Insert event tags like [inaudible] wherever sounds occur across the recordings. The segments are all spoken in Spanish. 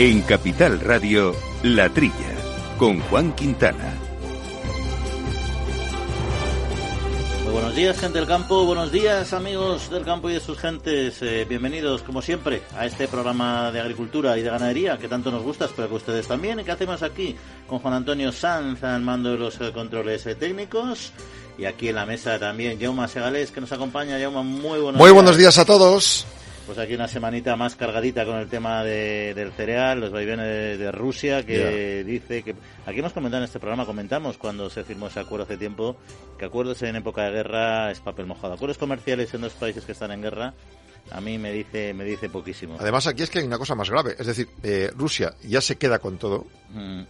En Capital Radio, La Trilla, con Juan Quintana. Muy buenos días, gente del campo. Buenos días, amigos del campo y de sus gentes. Eh, bienvenidos, como siempre, a este programa de agricultura y de ganadería que tanto nos gusta. Espero que ustedes también. ¿Y qué hacemos aquí? Con Juan Antonio Sanz al mando de los eh, controles eh, técnicos. Y aquí en la mesa también, Jauma Segales, que nos acompaña. Jauma, muy buenos Muy buenos días a todos. Pues aquí una semanita más cargadita con el tema de, del cereal, los vaivenes de, de Rusia, que dice que... Aquí hemos comentado en este programa, comentamos cuando se firmó ese acuerdo hace tiempo, que acuerdos en época de guerra es papel mojado. Acuerdos comerciales en dos países que están en guerra, a mí me dice, me dice poquísimo. Además, aquí es que hay una cosa más grave. Es decir, eh, Rusia ya se queda con todo. Mm.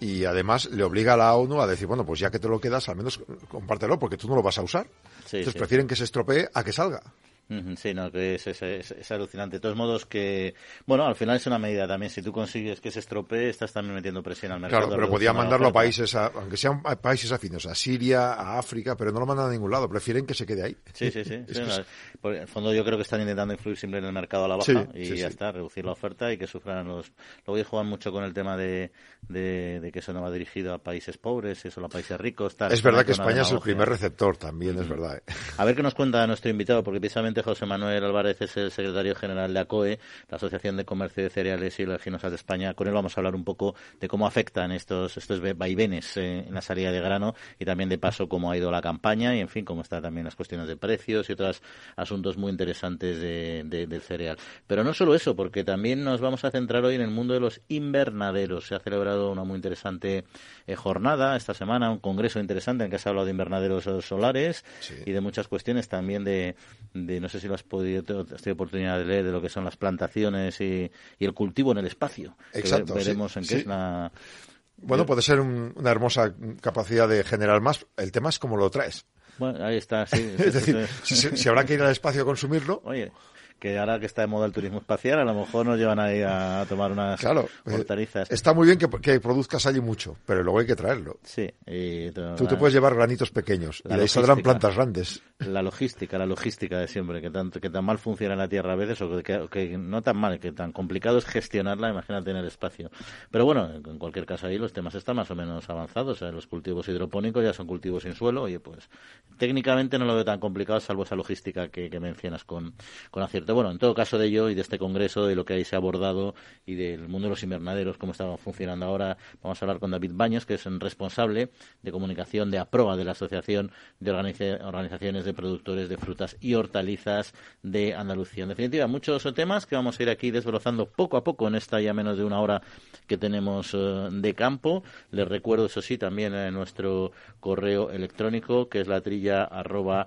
Y además le obliga a la ONU a decir, bueno, pues ya que te lo quedas, al menos compártelo, porque tú no lo vas a usar. Sí, Entonces sí. prefieren que se estropee a que salga. Sí, no, que es, es, es- es alucinante. De todos modos, que, bueno, al final es una medida también. Si tú consigues que se estropee, estás también metiendo presión al mercado. Claro, pero podía mandarlo a países, a- aunque sean a países afines, a Siria, a África, pero no lo mandan a ningún lado. Prefieren que se quede ahí. Sí, sí, sí. [laughs] Sí, no, por el fondo yo creo que están intentando influir siempre en el mercado a la baja Sí, y sí, ya está, reducir la oferta y que sufran los... Luego juegan mucho con el tema de, de, de que eso no va dirigido a países pobres, eso a países ricos. Tal. es verdad que España es el primer receptor, también es verdad. ¿eh? A ver qué nos cuenta nuestro invitado, porque precisamente José Manuel Álvarez es el secretario general de ACOE, la Asociación de Comercio de Cereales y Oleaginosas de España. Con él vamos a hablar un poco de cómo afectan estos, estos vaivenes eh, en la salida de grano y también de paso cómo ha ido la campaña y, en fin, cómo están también las cuestiones de precios y otros asuntos muy interesantes de- de- del cereal. Pero no solo eso, porque también nos vamos a centrar hoy en el mundo de los invernaderos. Se ha celebrado una muy interesante eh, jornada esta semana, un congreso interesante en que se ha hablado de invernaderos solares Sí. y de muchas cuestiones también de, de no sé si lo has podido, has tenido oportunidad de leer de lo que son las plantaciones y, y el cultivo en el espacio. Que Exacto, sí, veremos en qué sí. es la... Bueno, puede ser un- una hermosa capacidad de generar más. El tema es cómo lo traes. Bueno, ahí está, sí. [laughs] Es decir, si habrá que ir al espacio a consumirlo, Oye, que ahora que está de moda el turismo espacial, a lo mejor nos llevan ahí a, tomar unas claro, eh, hortalizas. está muy bien que, que produzcas allí mucho, pero luego hay que traerlo. Sí, y Tú te puedes llevar granitos pequeños y La de ahí saldrán plantas grandes. la logística, la logística de siempre, que tan, que tan mal funciona en la Tierra a veces, o que, que no tan mal, que tan complicado es gestionarla, imagínate en el espacio. Pero bueno, en cualquier caso ahí los temas están más o menos avanzados. ¿eh? Los cultivos hidropónicos ya son cultivos sin suelo, oye, pues técnicamente no lo veo tan complicado, salvo esa logística que, que mencionas con, con acierto. Bueno, en todo caso de ello y de este congreso, de lo que ahí se ha abordado y del mundo de los invernaderos, cómo está funcionando ahora, vamos a hablar con David Baños, que es un responsable de comunicación de APROA, de la Asociación de Organiza- Organizaciones de Productores de Frutas y Hortalizas de Andalucía. En definitiva, muchos temas que vamos a ir aquí desbrozando poco a poco en esta ya menos de una hora que tenemos eh, de campo. Les recuerdo, eso sí, también en nuestro correo electrónico, que es la trilla arroba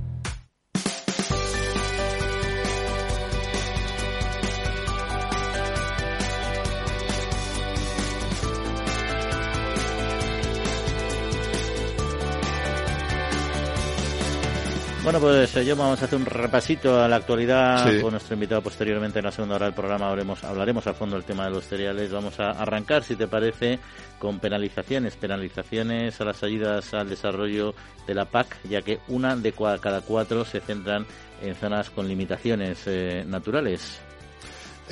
Bueno, pues eh, yo vamos a hacer un repasito a la actualidad Sí. con nuestro invitado posteriormente en la segunda hora del programa. Hablaremos, hablaremos a fondo del tema de los cereales. Vamos a arrancar, si te parece, con penalizaciones. Penalizaciones a las ayudas al desarrollo de la PAC, ya que una de cada cuatro se centran en zonas con limitaciones eh, naturales.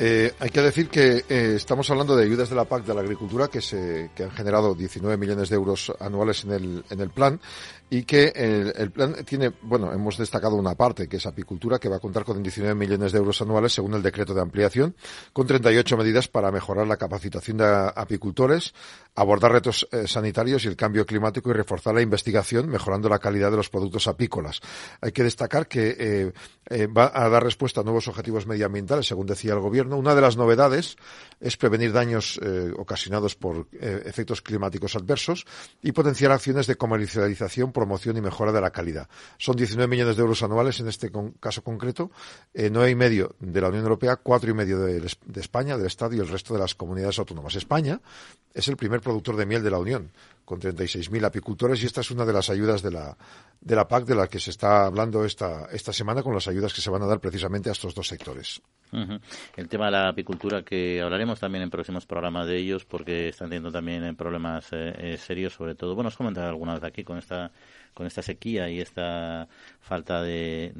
Eh, hay que decir que eh, estamos hablando de ayudas de la PAC de la agricultura que, se, que han generado 19 millones de euros anuales en el, en el plan y que el, plan tiene, bueno, hemos destacado una parte que es apicultura que va a contar con 19 millones de euros anuales según el decreto de ampliación con 38 medidas para mejorar la capacitación de apicultores, abordar retos eh, sanitarios y el cambio climático y reforzar la investigación mejorando la calidad de los productos apícolas. Hay que destacar que eh, eh, va a dar respuesta a nuevos objetivos medioambientales según decía el gobierno. Una de las novedades es prevenir daños ocasionados por efectos climáticos adversos y potenciar acciones de comercialización, promoción y mejora de la calidad. Son 19 millones de euros anuales en este caso concreto, eh, nueve y medio de la Unión Europea, cuatro y medio de, de España, del Estado y el resto de las comunidades autónomas. España es el primer productor de miel de la Unión, con 36.000 apicultores y esta es una de las ayudas de la, de la PAC de la que se está hablando esta, esta semana con las ayudas que se van a dar precisamente a estos dos sectores. El tema de la apicultura, que hablaremos también en próximos programas de ellos, porque están teniendo también problemas eh, eh, serios, sobre todo. Bueno, os comentaré alguna vez aquí con esta con esta sequía y esta falta de,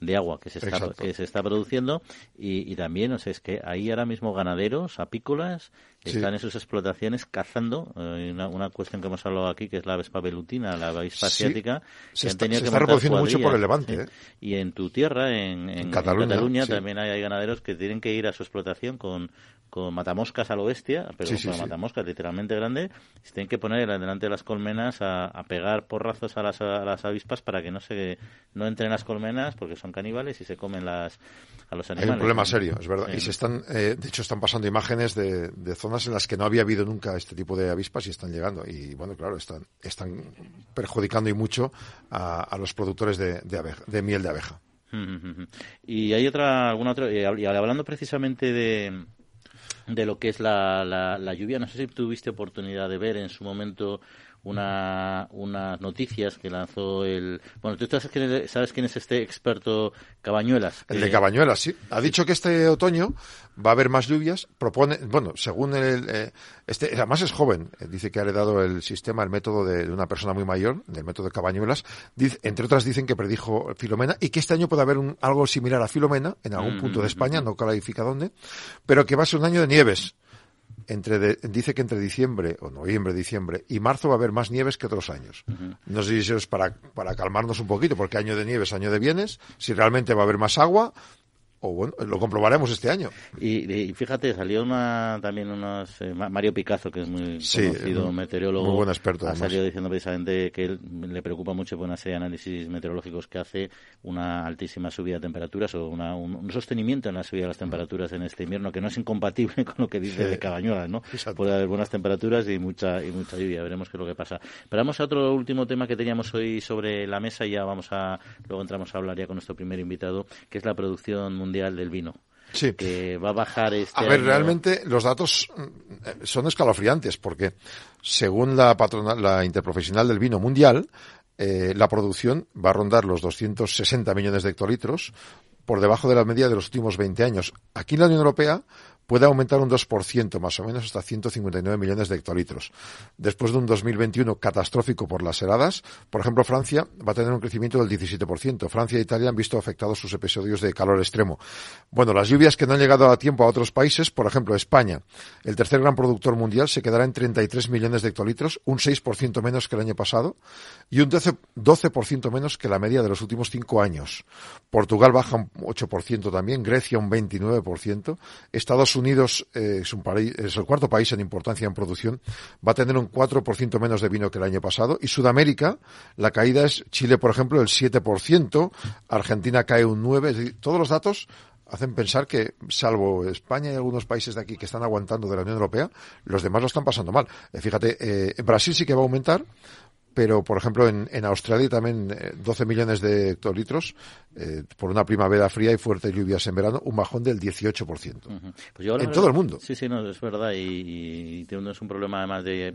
de, agua que se está que se está produciendo y, y también o sea, es que hay ahora mismo ganaderos apícolas están en sus explotaciones cazando eh, una, cuestión que hemos hablado aquí que es la avispa velutina la avispa asiática se está, reproduciendo mucho por el levante ¿eh? y en tu tierra en, Cataluña, también hay, ganaderos que tienen que ir a su explotación con con matamoscas a lo bestia, pero con matamoscas literalmente grande, se tienen que poner delante de las colmenas a, pegar porrazos a las, a las, avispas para que no se no entren las colmenas porque son caníbales y se comen las a los animales. Hay un problema serio, es verdad. Y se están, eh, de hecho, están pasando imágenes de, zonas en las que no había habido nunca este tipo de avispas y están llegando. Y bueno, claro, están, están perjudicando y mucho a, los productores de, de miel de abeja. [laughs] Y hay otra, alguna otra, y hablando precisamente de, de lo que es la, la, la, lluvia. No sé si tuviste oportunidad de ver en su momento una, unas noticias que lanzó el... Bueno, tú sabes quién, sabes quién es este experto Cabañuelas. El de Cabañuelas, sí. Ha dicho que este otoño va a haber más lluvias. Propone, bueno, según el... Eh, este, además es joven. Eh, dice que ha heredado el sistema, el método de, una persona muy mayor, del método de Cabañuelas. Dice, entre otras dicen que predijo Filomena y que este año puede haber un, algo similar a Filomena en algún mm, punto de mm, España, mm, no clarifica dónde, pero que va a ser un año de nieves entre dice que entre diciembre o noviembre, diciembre y marzo va a haber más nieves que otros años. No sé si es para, para calmarnos un poquito, porque año de nieves, año de bienes, si realmente va a haber más agua o bueno, lo comprobaremos este año. Y, fíjate, salió una, también unos, eh, Mario Picazo, que es muy conocido meteorólogo, muy buen experto, ha salido diciendo precisamente que él le preocupa mucho por una serie de análisis meteorológicos que hace una altísima subida de temperaturas o una, un, sostenimiento en la subida de las temperaturas en este invierno que no es incompatible [laughs] con lo que dice de Cabañuelas, ¿no? Puede haber buenas temperaturas y mucha y mucha lluvia, veremos qué es lo que pasa. Pero vamos a otro último tema que teníamos hoy sobre la mesa y ya vamos a, luego entramos a hablar ya con nuestro primer invitado, que es la producción mundial del vino. Sí. Que va a bajar este. A ver, realmente los datos mm, son escalofriantes porque, según la, patronal, la interprofesional del vino mundial, eh, la producción va a rondar los 260 millones de hectolitros, por debajo de la media de los últimos 20 años. Aquí en la Unión Europea puede aumentar un 2% más o menos hasta 159 millones de hectolitros. Después de un 2021 catastrófico por las heladas, por ejemplo, Francia va a tener un crecimiento del 17%. Francia e Italia han visto afectados sus episodios de calor extremo. Bueno, las lluvias que no han llegado a tiempo a otros países, por ejemplo, España, el tercer gran productor mundial, se quedará en 33 millones de hectolitros, un 6% menos que el año pasado y un 12% menos que la media de los últimos cinco años. Portugal baja un 8% también, Grecia un 29%, Estados Unidos eh, es, un es el cuarto país en importancia en producción, va a tener un 4% menos de vino que el año pasado. Y Sudamérica, la caída es Chile, por ejemplo, el 7%, Argentina cae un 9%. Todos los datos hacen pensar que, salvo España y algunos países de aquí que están aguantando de la Unión Europea, los demás lo están pasando mal. Eh, fíjate, eh, Brasil sí que va a aumentar, pero por ejemplo en, en Australia también 12 eh, millones de hectolitros eh, por una primavera fría y fuertes lluvias en verano, un bajón del 18%. pues en todo el mundo. Sí, sí, no, es verdad y, y, es un problema además de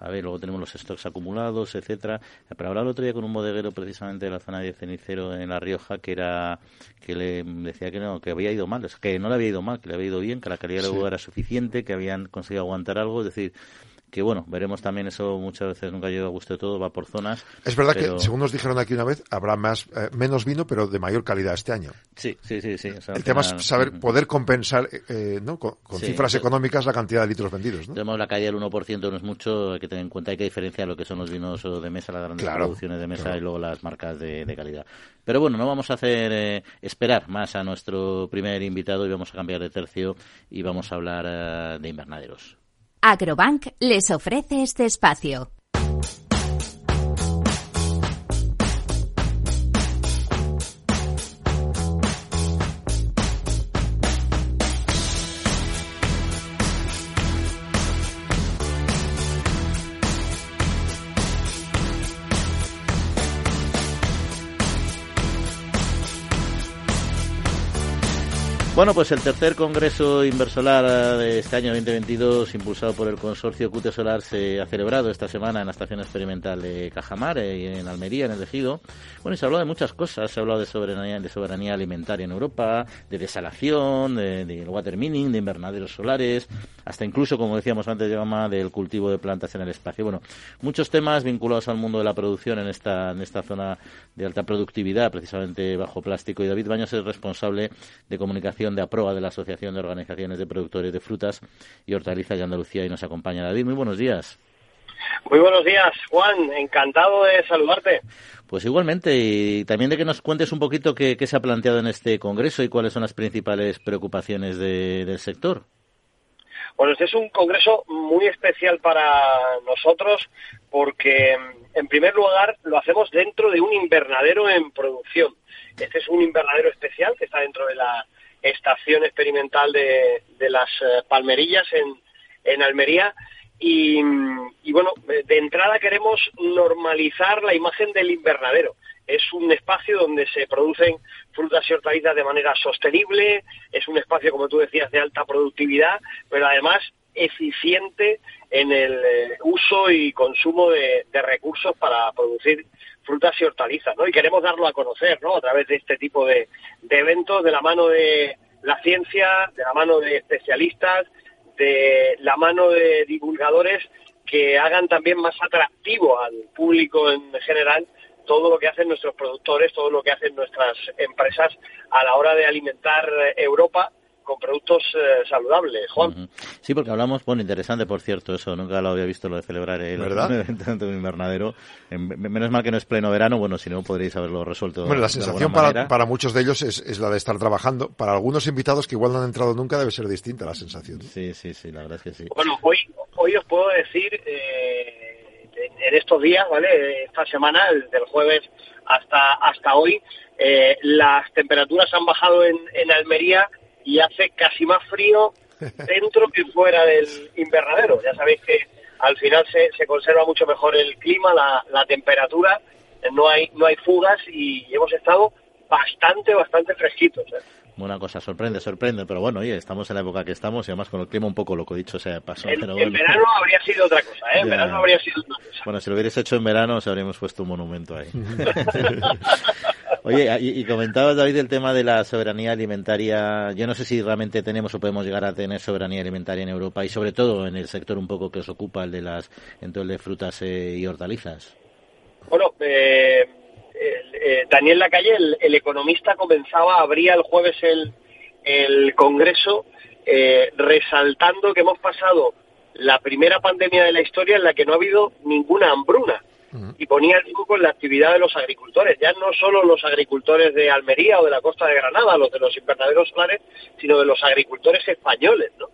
a ver, luego tenemos los stocks acumulados, etcétera. Pero hablaba el otro día con un bodeguero precisamente de la zona de Cenicero en La Rioja que era que le decía que no, que había ido mal, que no le había ido mal, que le había ido bien, que la calidad del agua era suficiente, que habían conseguido aguantar algo, es decir, que bueno, veremos también eso muchas veces nunca llega a gusto de todo, va por zonas. Es verdad que, según nos dijeron aquí una vez, habrá más eh, menos vino, pero de mayor calidad este año. Sí, sí, sí. sí el tema es saber, poder compensar eh, ¿no? con, cifras económicas la cantidad de litros vendidos. ¿no? Tenemos la caída del 1%, no es mucho, hay que tener en cuenta, hay que diferenciar lo que son los vinos de mesa, las grandes producciones de mesa y luego las marcas de, calidad. Pero bueno, no vamos a hacer eh, esperar más a nuestro primer invitado y vamos a cambiar de tercio y vamos a hablar de invernaderos. Agrobank les ofrece este espacio. Bueno, pues el tercer Congreso Inversolar de este año 2022, impulsado por el consorcio Cute Solar, se ha celebrado esta semana en la Estación Experimental de Cajamar, eh, en Almería, en el Ejido. Bueno, y se ha hablado de muchas cosas. Se ha hablado de soberanía, de soberanía alimentaria en Europa, de desalación, de, de water mining, de invernaderos solares, hasta incluso, como decíamos antes, llama del cultivo de plantas en el espacio. Bueno, muchos temas vinculados al mundo de la producción en esta, en esta zona de alta productividad, precisamente bajo plástico. Y David Baños es responsable de comunicación de APROA de la Asociación de Organizaciones de Productores de Frutas y Hortalizas de Andalucía y nos acompaña David. Muy buenos días. Muy buenos días, Juan. Encantado de saludarte. Pues igualmente, y también de que nos cuentes un poquito qué, se ha planteado en este Congreso y cuáles son las principales preocupaciones del sector. Bueno, este es un congreso muy especial para nosotros porque, en primer lugar, lo hacemos dentro de un invernadero en producción. Este es un invernadero especial que está dentro de la estación experimental de, las eh, palmerillas en, en Almería. Y, bueno, de entrada queremos normalizar la imagen del invernadero. Es un espacio donde se producen frutas y hortalizas de manera sostenible, es un espacio, como tú decías, de alta productividad, pero además eficiente en el eh, uso y consumo de, recursos para producir frutas y hortalizas, ¿no? Y queremos darlo a conocer, ¿no? A través de este tipo de, eventos, de la mano de la ciencia, de la mano de especialistas, de la mano de divulgadores que hagan también más atractivo al público en general todo lo que hacen nuestros productores, todo lo que hacen nuestras empresas a la hora de alimentar Europa con productos eh, saludables, Juan. Sí, porque hablamos, bueno, interesante, por cierto, eso, nunca lo había visto lo de celebrar el [laughs] evento de invernadero. menos mal que no es pleno verano, bueno, si no podríais haberlo resuelto. Bueno, la sensación para, para, muchos de ellos es, la de estar trabajando. Para algunos invitados que igual no han entrado nunca debe ser distinta la sensación. Sí, sí, sí, la verdad es que sí. Bueno, hoy, hoy os puedo decir, eh, en estos días, ¿vale? Esta semana, del jueves hasta, hasta hoy, eh, las temperaturas han bajado en, en Almería y hace casi más frío dentro que fuera del invernadero. Ya sabéis que al final se, se conserva mucho mejor el clima, la, la temperatura, no hay, no hay fugas y hemos estado bastante, bastante fresquitos. ¿eh? Una cosa sorprende, sorprende, pero bueno, oye, estamos en la época que estamos y además con el clima un poco loco, dicho sea pasó. En, pero en verano habría sido otra cosa, ¿eh? En verano habría sido otra cosa. Bueno, si lo hubierais hecho en verano, os habríamos puesto un monumento ahí. [laughs] Oye, y, comentabas, David, el tema de la soberanía alimentaria. Yo no sé si realmente tenemos o podemos llegar a tener soberanía alimentaria en Europa y sobre todo en el sector un poco que os ocupa, el de las, el de frutas eh, y hortalizas. Bueno, eh, eh, Daniel Lacalle, el, el, economista, comenzaba, abría el jueves el, el Congreso resaltando que hemos pasado la primera pandemia de la historia en la que no ha habido ninguna hambruna. Y ponía el foco en la actividad de los agricultores, ya no solo los agricultores de Almería o de la costa de Granada, los de los invernaderos solares, sino de los agricultores españoles, ¿no?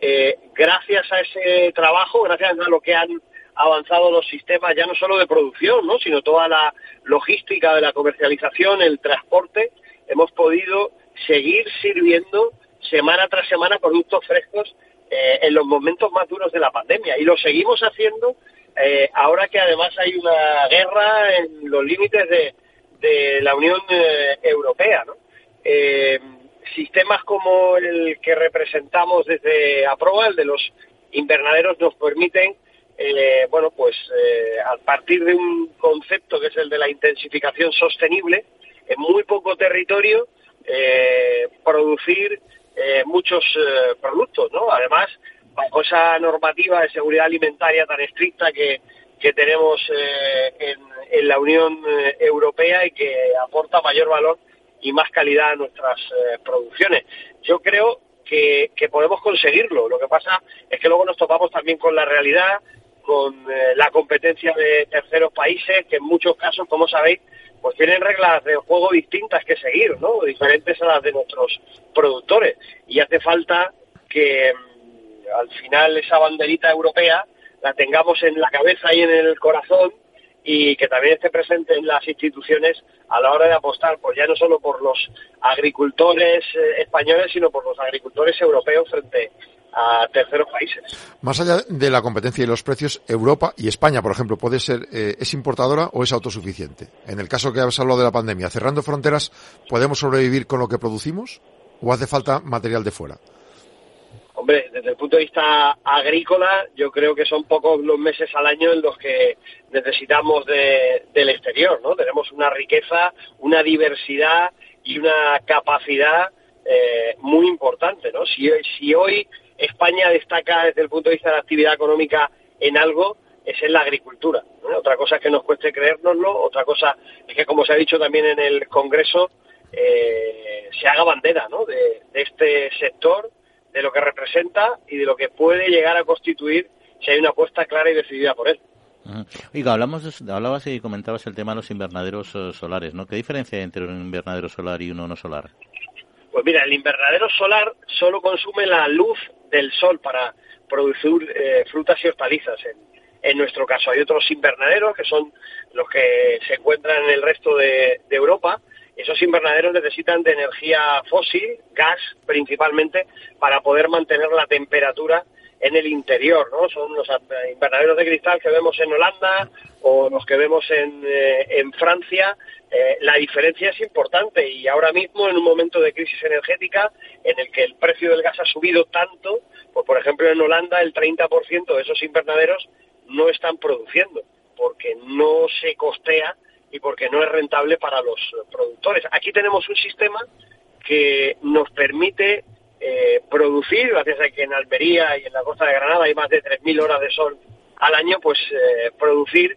Eh, gracias a ese trabajo, gracias a lo que han avanzado los sistemas ya no solo de producción, ¿no? sino toda la logística de la comercialización, el transporte, hemos podido seguir sirviendo semana tras semana productos frescos eh, en los momentos más duros de la pandemia y lo seguimos haciendo eh, ahora que además hay una guerra en los límites de, la Unión eh, Europea, ¿no? Sistemas como el que representamos desde APROA, el de los invernaderos, nos permiten, bueno, pues a partir de un concepto que es el de la intensificación sostenible, en muy poco territorio, producir muchos productos, ¿no? Además, bajo esa normativa de seguridad alimentaria tan estricta que, tenemos eh, en, la Unión eh, Europea y que aporta mayor valor y más calidad a nuestras eh, producciones. Yo creo que, podemos conseguirlo. Lo que pasa es que luego nos topamos también con la realidad, con la competencia de terceros países, que en muchos casos, como sabéis, pues tienen reglas de juego distintas que seguir, ¿no? Diferentes a las de nuestros productores. Y hace falta que al final esa banderita europea la tengamos en la cabeza y en el corazón y que también esté presente en las instituciones a la hora de apostar, pues ya no solo por los agricultores eh, españoles, sino por los agricultores europeos frente terceros países. Más allá de la competencia y los precios, Europa y España, por ejemplo, puede ser eh, es importadora o es autosuficiente. En el caso que has hablado de la pandemia, cerrando fronteras, ¿podemos sobrevivir con lo que producimos? o hace falta material de fuera? Hombre, desde el punto de vista agrícola, yo creo que son pocos los meses al año en los que necesitamos del exterior, ¿no? Tenemos una riqueza, una diversidad y una capacidad eh, muy importante, ¿no? Si, si hoy España destaca desde el punto de vista de la actividad económica en algo, es en la agricultura. Otra cosa es que nos cueste creérnoslo, otra cosa es que, como se ha dicho también en el Congreso, eh, se haga bandera ¿no? de, este sector, de lo que representa y de lo que puede llegar a constituir si hay una apuesta clara y decidida por él. Oiga, hablamos hablabas y comentabas el tema de los invernaderos eh, solares, ¿no? ¿Qué diferencia hay entre un invernadero solar y uno no solar? Pues mira, el invernadero solar solo consume la luz del sol para producir eh, frutas y hortalizas. En, nuestro caso hay otros invernaderos que son los que se encuentran en el resto de, Europa. Esos invernaderos necesitan de energía fósil, gas principalmente, para poder mantener la temperatura en el interior, ¿no? Son los invernaderos de cristal que vemos en Holanda o los que vemos en, eh, en Francia eh, la diferencia es importante y ahora mismo en un momento de crisis energética en el que el precio del gas ha subido tanto, pues por ejemplo en Holanda el 30% de esos invernaderos no están produciendo porque no se costea y porque no es rentable para los productores. Aquí tenemos un sistema que nos permite eh, producir, gracias a que en Almería y en la costa de Granada hay más de 3.000 horas de sol al año, pues eh, producir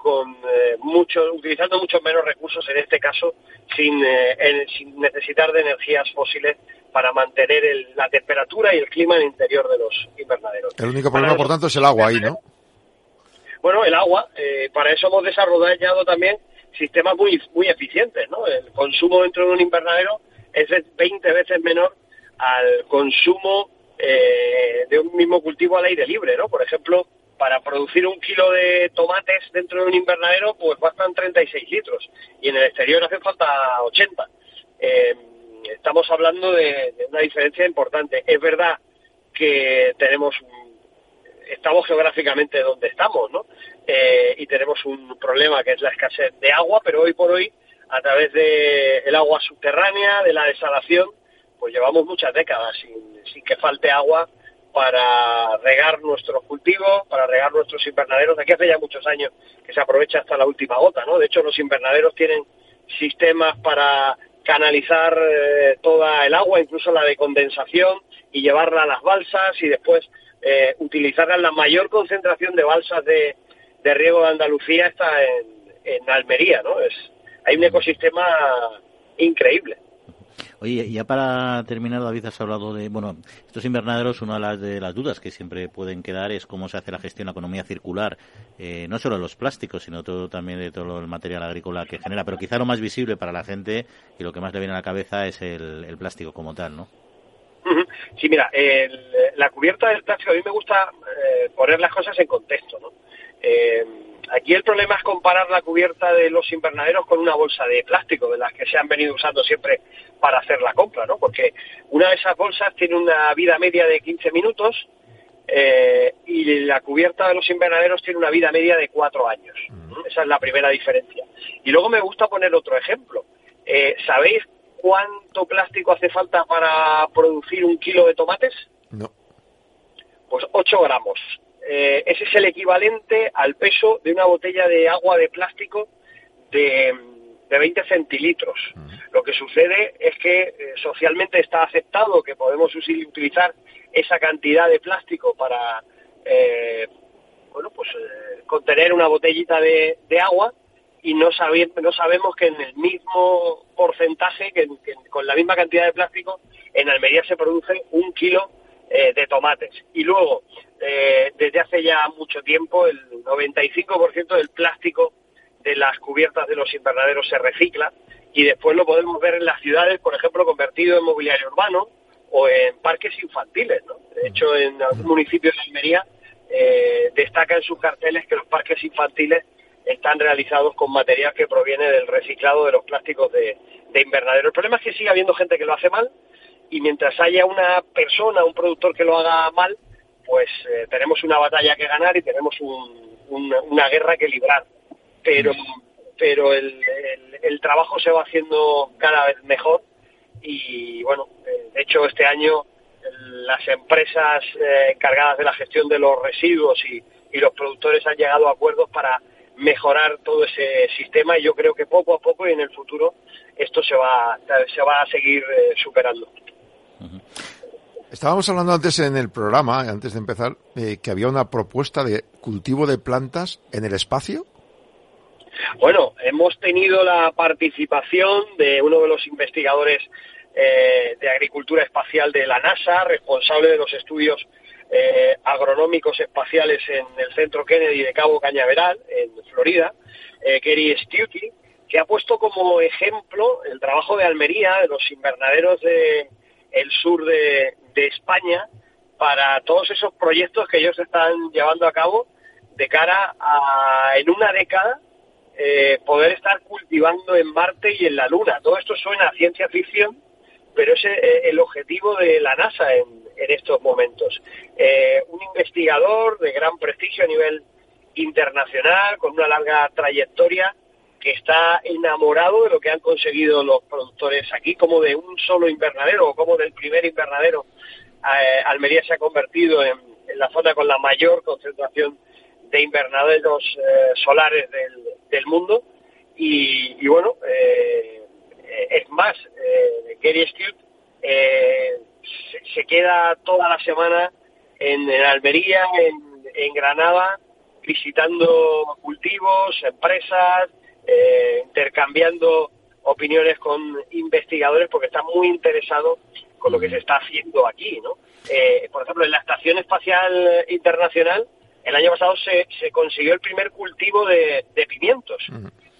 con eh, mucho, utilizando muchos menos recursos, en este caso, sin, eh, sin necesitar de energías fósiles para mantener la temperatura y el clima en el interior de los invernaderos. El único problema, por tanto, es el agua ahí, ¿no? [laughs] Bueno, el agua, eh, para eso hemos desarrollado también sistemas muy, muy eficientes, ¿no? El consumo dentro de un invernadero es 20 veces menor al consumo de un mismo cultivo al aire libre, ¿no? Por ejemplo, para producir un kilo de tomates dentro de un invernadero, pues bastan 36 litros y en el exterior hace falta 80. Eh, estamos hablando de, una diferencia importante. Es verdad que tenemos estamos geográficamente donde estamos, ¿no? Eh, y tenemos un problema que es la escasez de agua, pero hoy por hoy, a través del el agua subterránea, de la desalación, pues llevamos muchas décadas sin, que falte agua para regar nuestros cultivos, para regar nuestros invernaderos. Aquí hace ya muchos años que se aprovecha hasta la última gota, ¿no? De hecho, los invernaderos tienen sistemas para canalizar eh, toda el agua, incluso la de condensación, y llevarla a las balsas y después eh, utilizarla. La mayor concentración de balsas de, riego de Andalucía está en, en Almería, ¿no? Es, hay un ecosistema increíble. Oye, ya para terminar, David, has hablado de, bueno, estos invernaderos, una de las, de las dudas que siempre pueden quedar es cómo se hace la gestión de la economía circular, eh, no solo de los plásticos, sino todo también de todo el material agrícola que genera, pero quizá lo más visible para la gente y lo que más le viene a la cabeza es el, plástico como tal, ¿no? Sí, mira, la cubierta del plástico, a mí me gusta eh, poner las cosas en contexto, ¿no? Eh, Aquí el problema es comparar la cubierta de los invernaderos con una bolsa de plástico, de las que se han venido usando siempre para hacer la compra, ¿no? Porque una de esas bolsas tiene una vida media de 15 minutos eh, y la cubierta de los invernaderos tiene una vida media de 4 años. Mm. Esa es la primera diferencia. Y luego me gusta poner otro ejemplo. Eh, ¿Sabéis cuánto plástico hace falta para producir un kilo de tomates? No. Pues 8 gramos. Eh, ese es el equivalente al peso de una botella de agua de plástico de, de 20 centilitros. Lo que sucede es que eh, socialmente está aceptado que podemos utilizar esa cantidad de plástico para eh, bueno pues contener una botellita de, agua y no, no sabemos que en el mismo porcentaje, que, con la misma cantidad de plástico, en Almería se produce un kilo de tomates. Y luego, eh, desde hace ya mucho tiempo el 95% del plástico de las cubiertas de los invernaderos se recicla y después lo podemos ver en las ciudades, por ejemplo, convertido en mobiliario urbano o en parques infantiles. De hecho, en algún municipio de Almería eh, destaca en sus carteles que los parques infantiles están realizados con material que proviene del reciclado de los plásticos de, de invernadero. El problema es que sigue habiendo gente que lo hace mal y mientras haya una persona, un productor que lo haga mal, pues eh, tenemos una batalla que ganar y tenemos una guerra que librar. Pero, pero el, trabajo se va haciendo cada vez mejor y bueno, eh, de hecho este año las empresas eh, encargadas de la gestión de los residuos y, los productores han llegado a acuerdos para mejorar todo ese sistema y yo creo que poco a poco y en el futuro esto se va, se va a seguir eh, superando. Estábamos hablando antes en el programa, antes de empezar, eh, que había una propuesta de cultivo de plantas en el espacio. Bueno, hemos tenido la participación de uno de los investigadores eh, de agricultura espacial de la NASA, responsable de los estudios eh, agronómicos espaciales en el centro Kennedy de Cabo Cañaveral, en Florida, eh, Kerry Stuti, que ha puesto como ejemplo el trabajo de Almería, de los invernaderos del el sur de, España, para todos esos proyectos que ellos están llevando a cabo de cara a, en una década, eh, poder estar cultivando en Marte y en la Luna. Todo esto suena a ciencia ficción, pero es eh, el objetivo de la NASA en, estos momentos. Eh, un investigador de gran prestigio a nivel internacional, con una larga trayectoria, que está enamorado de lo que han conseguido los productores aquí, como de un solo invernadero o como del primer invernadero. Eh, Almería se ha convertido en, la zona con la mayor concentración de invernaderos solares del, mundo y, bueno, es más, eh, Gary Stewart eh, se, queda toda la semana en, Almería, en, Granada, visitando cultivos, empresas, eh, intercambiando opiniones con investigadores porque está muy interesado con lo que se está haciendo aquí, ¿no? Eh, por ejemplo, en la Estación Espacial Internacional, el año pasado se, se consiguió el primer cultivo de, pimientos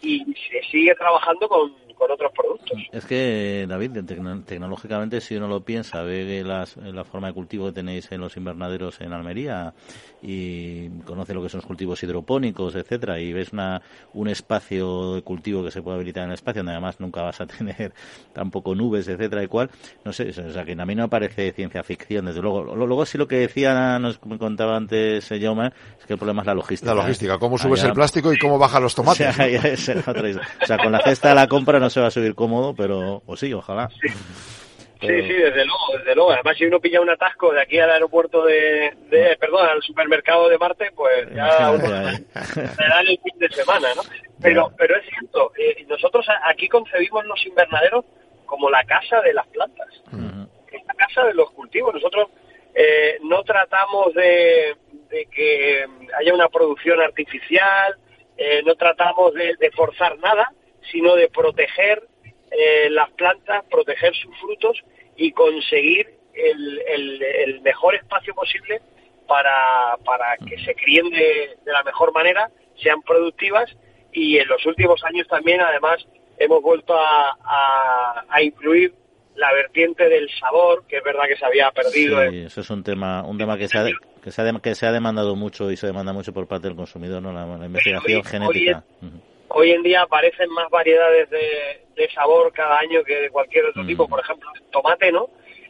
y se sigue trabajando con, con otros productos. Es que, David, tecnológicamente, si uno lo piensa, ve las, la forma de cultivo que tenéis en los invernaderos en Almería y conoce lo que son los cultivos hidropónicos, etcétera, y ves una, un espacio de cultivo que se puede habilitar en el espacio, donde además nunca vas a [laughs] tener tampoco nubes, etcétera, y cual, no sé, o sea, que a mí no me parece ciencia ficción, desde luego. Luego sí lo que decía, nos me contaba antes eh, Jaume, es que el problema es la logística. La logística, cómo subes el plástico y cómo bajan los tomates. [laughs] O sea, con la cesta de la compra no se va a subir cómodo, pero, o sí, ojalá. Sí. Sí, desde luego, desde luego. Además, si uno pilla un atasco de aquí al aeropuerto de, de perdón, al supermercado de Marte, pues ya uno se da el fin de semana, ¿no? Pero, pero es cierto, eh, nosotros aquí concebimos los invernaderos como la casa de las plantas, la casa de los cultivos. Nosotros eh, no tratamos de, de, que haya una producción artificial, eh, no tratamos de, forzar nada, sino de proteger eh, las plantas, proteger sus frutos y conseguir el, mejor espacio posible para, para que se críen de, la mejor manera, sean productivas y en los últimos años también además hemos vuelto a, a, incluir la vertiente del sabor, que es verdad que se había perdido. Sí, eso es un tema, un tema que se, ha, que, se ha, que se ha demandado mucho y se demanda mucho por parte del consumidor, ¿no? la, investigación genética. Hoy en, día aparecen más variedades de, sabor cada año que de cualquier otro tipo. Por ejemplo, el tomate, ¿no?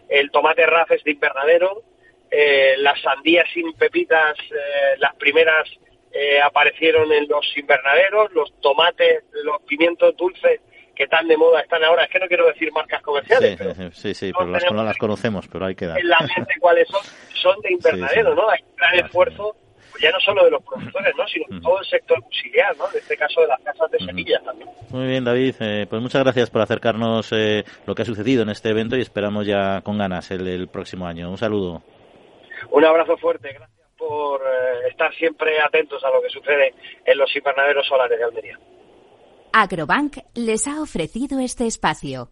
El tomate raf es de invernadero, eh, las sandías sin pepitas, eh, las primeras eh, aparecieron en los invernaderos, los tomates, los pimientos dulces que tan de moda están ahora. Es que no quiero decir marcas comerciales. Sí, sí, pero las, las, conocemos, pero hay que dar. En la mente cuáles son, son de [laughs] invernadero, ¿no? Hay un gran esfuerzo, ya no solo de los productores, ¿no? Sino de todo el sector auxiliar, ¿no? En este caso de las casas de semillas también. Muy bien, David. Eh, pues muchas gracias por acercarnos eh, lo que ha sucedido en este evento y esperamos ya con ganas el, el próximo año. Un saludo. Un abrazo fuerte. Gracias por eh, estar siempre atentos a lo que sucede en los invernaderos solares de Almería. Agrobank les ha ofrecido este espacio.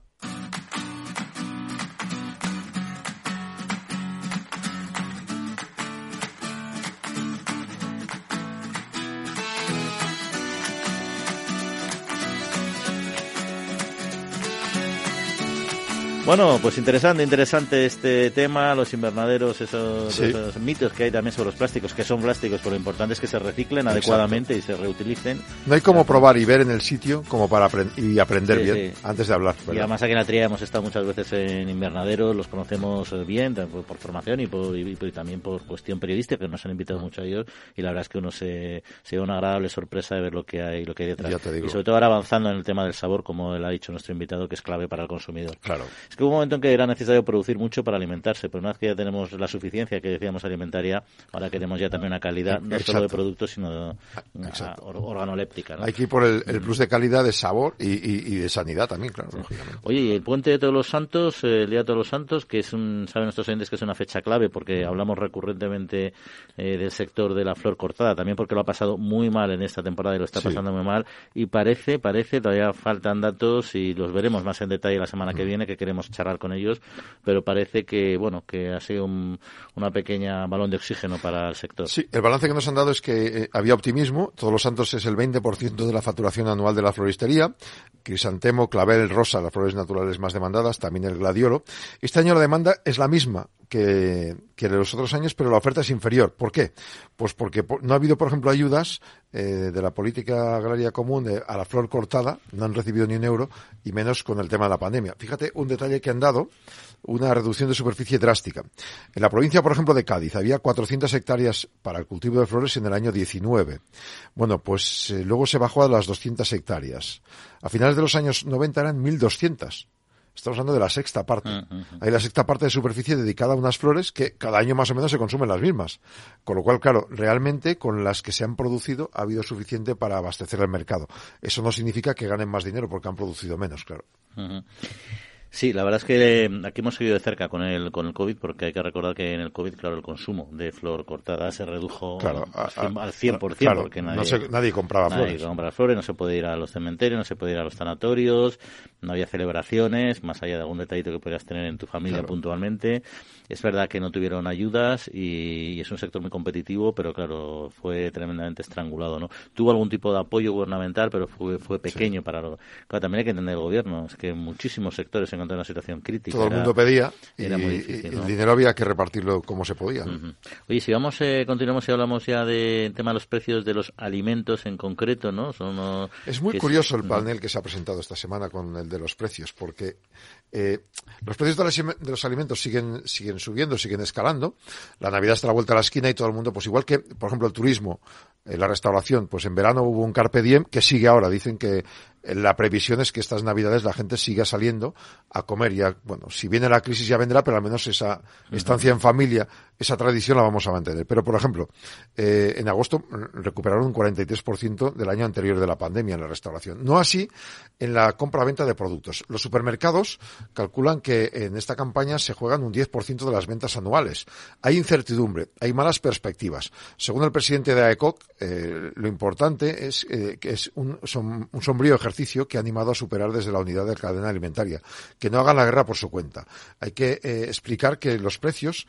Bueno, pues interesante, interesante este tema, los invernaderos, esos, mitos que hay también sobre los plásticos, que son plásticos, pero lo importante es que se reciclen adecuadamente y se reutilicen. No hay como probar y ver en el sitio como para y aprender bien antes de hablar. Y además aquí en la tría hemos estado muchas veces en invernaderos, los conocemos eh, bien por, formación y, por, también por cuestión periodística, que nos han invitado mucho a ellos y la verdad es que uno se, se da una agradable sorpresa de ver lo que hay, lo que hay detrás. Y sobre todo ahora avanzando en el tema del sabor, como él ha dicho nuestro invitado, que es clave para el consumidor. Claro que hubo un momento en que era necesario producir mucho para alimentarse, pero una vez que ya tenemos la suficiencia que decíamos alimentaria, ahora queremos ya también una calidad no solo de productos, sino de, organoléptica. Hay que ir por el, plus de calidad, de sabor y, de sanidad también, claro. Oye, y el puente de todos los santos, eh, el día de todos los santos, que es un, saben nuestros oyentes que es una fecha clave porque hablamos recurrentemente eh, del sector de la flor cortada, también porque lo ha pasado muy mal en esta temporada y lo está pasando muy mal y parece, parece, todavía faltan datos y los veremos más en detalle la semana que mm. viene que queremos charlar con ellos, pero parece que, bueno, que ha sido un, una pequeña balón de oxígeno para el sector. Sí, el balance que nos han dado es que eh, había optimismo, todos los santos es el 20% de la facturación anual de la floristería, crisantemo, clavel, rosa, las flores naturales más demandadas, también el gladiolo. Este año la demanda es la misma, que, que los otros años, pero la oferta es inferior. ¿Por qué? Pues porque no ha habido, por ejemplo, ayudas eh, de la política agraria común a la flor cortada, no han recibido ni un euro, y menos con el tema de la pandemia. Fíjate un detalle que han dado, una reducción de superficie drástica. En la provincia, por ejemplo, de Cádiz, había 400 hectáreas para el cultivo de flores en el año 19. Bueno, pues eh, luego se bajó a las 200 hectáreas. A finales de los años 90 eran 1.200. Estamos hablando de la sexta parte. Hay la sexta parte de superficie dedicada a unas flores que cada año más o menos se consumen las mismas. Con lo cual, claro, realmente con las que se han producido ha habido suficiente para abastecer el mercado. Eso no significa que ganen más dinero porque han producido menos, claro. Sí, la verdad es que eh, aquí hemos seguido de cerca con el, con el COVID, porque hay que recordar que en el COVID, claro, el consumo de flor cortada se redujo al 100%, porque nadie, nadie compraba nadie flores. compraba flores, no se puede ir a los cementerios, no se puede ir a los sanatorios, no había celebraciones, más allá de algún detallito que podrías tener en tu familia puntualmente. Es verdad que no tuvieron ayudas y, es un sector muy competitivo, pero claro, fue tremendamente estrangulado, ¿no? Tuvo algún tipo de apoyo gubernamental, pero fue, fue pequeño para lo... Claro, también hay que entender el gobierno, es que muchísimos sectores en una situación crítica. Todo el mundo pedía y, el dinero había que repartirlo como se podía. Oye, si vamos, eh, continuamos y hablamos ya del tema de los precios de los alimentos en concreto, ¿no? Son, es muy curioso el panel que se ha presentado esta semana con el de los precios, porque eh, los precios de los, alimentos siguen, siguen subiendo, siguen escalando. La Navidad está a la vuelta a la esquina y todo el mundo, pues igual que, por ejemplo, el turismo, eh, la restauración, pues en verano hubo un carpe diem que sigue ahora. Dicen que la previsión es que estas navidades la gente siga saliendo a comer. Ya, bueno, si viene la crisis ya vendrá, pero al menos esa estancia en familia, esa tradición la vamos a mantener. Pero, por ejemplo, eh, en agosto recuperaron un 43% del año anterior de la pandemia en la restauración. No así en la compra-venta de productos. Los supermercados calculan que en esta campaña se juegan un 10% de las ventas anuales. Hay incertidumbre, hay malas perspectivas. Según el presidente de AECOC, eh, lo importante es eh, que es un, un sombrío ejercicio ejercicio que ha animado a superar desde la unidad de cadena alimentaria. Que no hagan la guerra por su cuenta. Hay que eh, explicar que los precios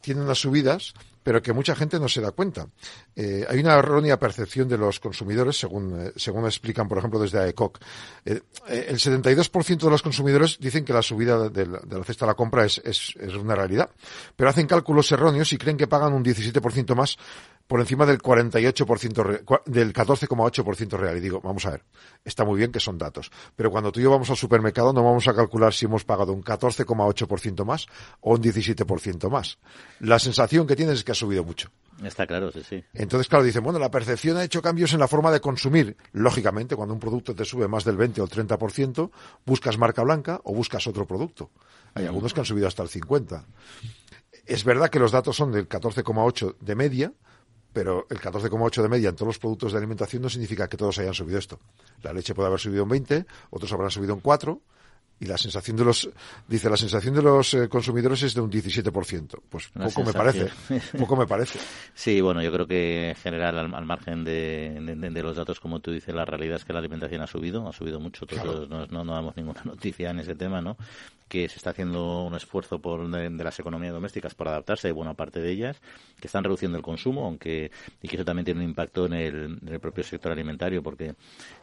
tienen unas subidas pero que mucha gente no se da cuenta. Eh, hay una errónea percepción de los consumidores, según, eh, según explican, por ejemplo, desde AECOC. el 72% de los consumidores dicen que la subida de la, cesta de la compra es, es, una realidad, pero hacen cálculos erróneos y creen que pagan un 17% más por encima del 48%, del 14,8% real. Y digo, vamos a ver, está muy bien que son datos, pero cuando tú y yo vamos al supermercado no vamos a calcular si hemos pagado un 14,8% más o un 17% más. La sensación que tienes es que ha subido mucho. Está claro, sí, sí. Entonces, claro, dicen, bueno, la percepción ha hecho cambios en la forma de consumir. Lógicamente, cuando un producto te sube más del 20 o el 30%, buscas marca blanca o buscas otro producto. Hay algunos que han subido hasta el 50%. Es verdad que los datos son del 14,8 de media, pero el 14,8 de media en todos los productos de alimentación no significa que todos hayan subido esto. La leche puede haber subido un 20, otros habrán subido un 4, y la sensación de los dice la sensación de los eh, consumidores es de un 17%. Pues poco me parece, poco me parece. [laughs] Sí, bueno, yo creo que en general al, margen de, de, los datos como tú dices, la realidad es que la alimentación ha subido, ha subido mucho, todos no, no, damos ninguna [laughs] noticia en ese tema, ¿no? Que se está haciendo un esfuerzo por de, las economías domésticas por adaptarse, buena parte de ellas, que están reduciendo el consumo, aunque y que eso también tiene un impacto en el, en el propio sector alimentario, porque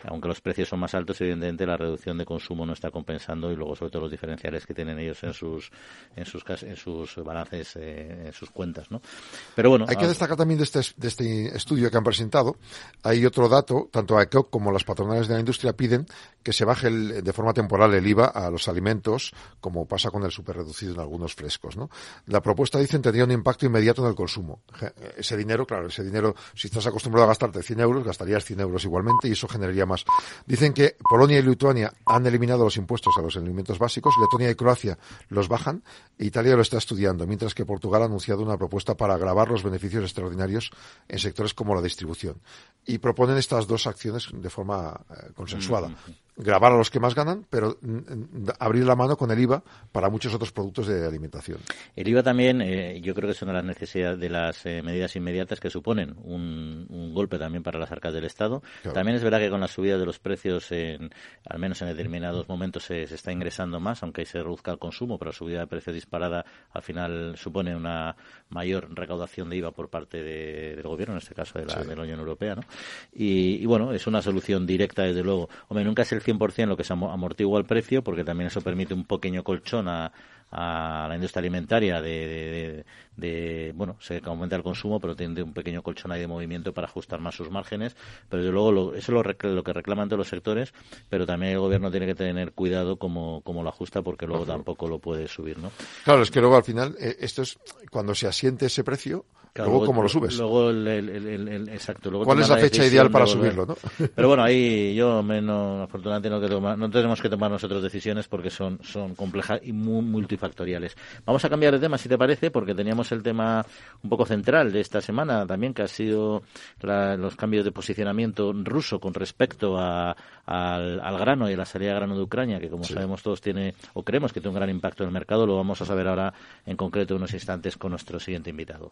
aunque los precios son más altos, evidentemente la reducción de consumo no está compensando y luego sobre todo los diferenciales que tienen ellos en sus en sus en sus balances eh, en sus cuentas no pero bueno hay que destacar también de este, de este estudio que han presentado hay otro dato tanto AECOC como las patronales de la industria piden que se baje de forma temporal el IVA a los alimentos como pasa con el superreducido en algunos frescos no la propuesta dicen tendría un impacto inmediato en el consumo. Ese dinero claro ese dinero si estás acostumbrado a gastarte 100 euros gastarías 100 euros igualmente y eso generaría más. Dicen que Polonia y Lituania han eliminado los impuestos a los los alimentos básicos. Letonia y Croacia los bajan. E Italia lo está estudiando, mientras que Portugal ha anunciado una propuesta para agravar los beneficios extraordinarios en sectores como la distribución. Y proponen estas dos acciones de forma eh, consensuada. Grabar a los que más ganan, pero mm, mm, abrir la mano con el IVA para muchos otros productos de alimentación. El IVA también, eh, yo creo que es una de las necesidades de las eh, medidas inmediatas que suponen un, golpe también para las arcas del Estado. También es verdad que con la subida de los precios, en, al menos en determinados momentos, se, está ingresando más, aunque se reduzca el consumo, pero la subida de precios disparada al final supone una mayor recaudación de IVA por parte del gobierno, en este caso de la, de la Unión Europea. ¿no? Y, bueno, es una solución directa, desde luego. Hombre, nunca es el 100% lo que se amortigua el precio, porque también eso permite un pequeño colchón a, a la industria alimentaria de, de, bueno, se aumenta el consumo, pero tiene un pequeño colchón ahí de movimiento para ajustar más sus márgenes. Pero desde luego lo, eso es lo, que reclaman todos los sectores, pero también el gobierno tiene que tener cuidado como, como lo ajusta porque luego tampoco lo puede subir, ¿no? Claro, es que luego al final, eh, esto es cuando se asiente ese precio, luego, ¿cómo lo subes? Luego el, exacto. ¿Cuál es la, fecha ideal para subirlo? ¿no? [laughs] Pero bueno, ahí [laughs] yo menos, afortunadamente no, que no tenemos que tomar nosotros decisiones porque son, son complejas y muy multifactoriales. Vamos a cambiar de tema, si te parece, porque teníamos el tema un poco central de esta semana también, que ha sido los cambios de posicionamiento ruso con respecto a, al, grano y a la salida de grano de Ucrania, que como sabemos todos tiene, o creemos que tiene un gran impacto en el mercado. Lo vamos a saber ahora en concreto unos instantes con nuestro siguiente invitado.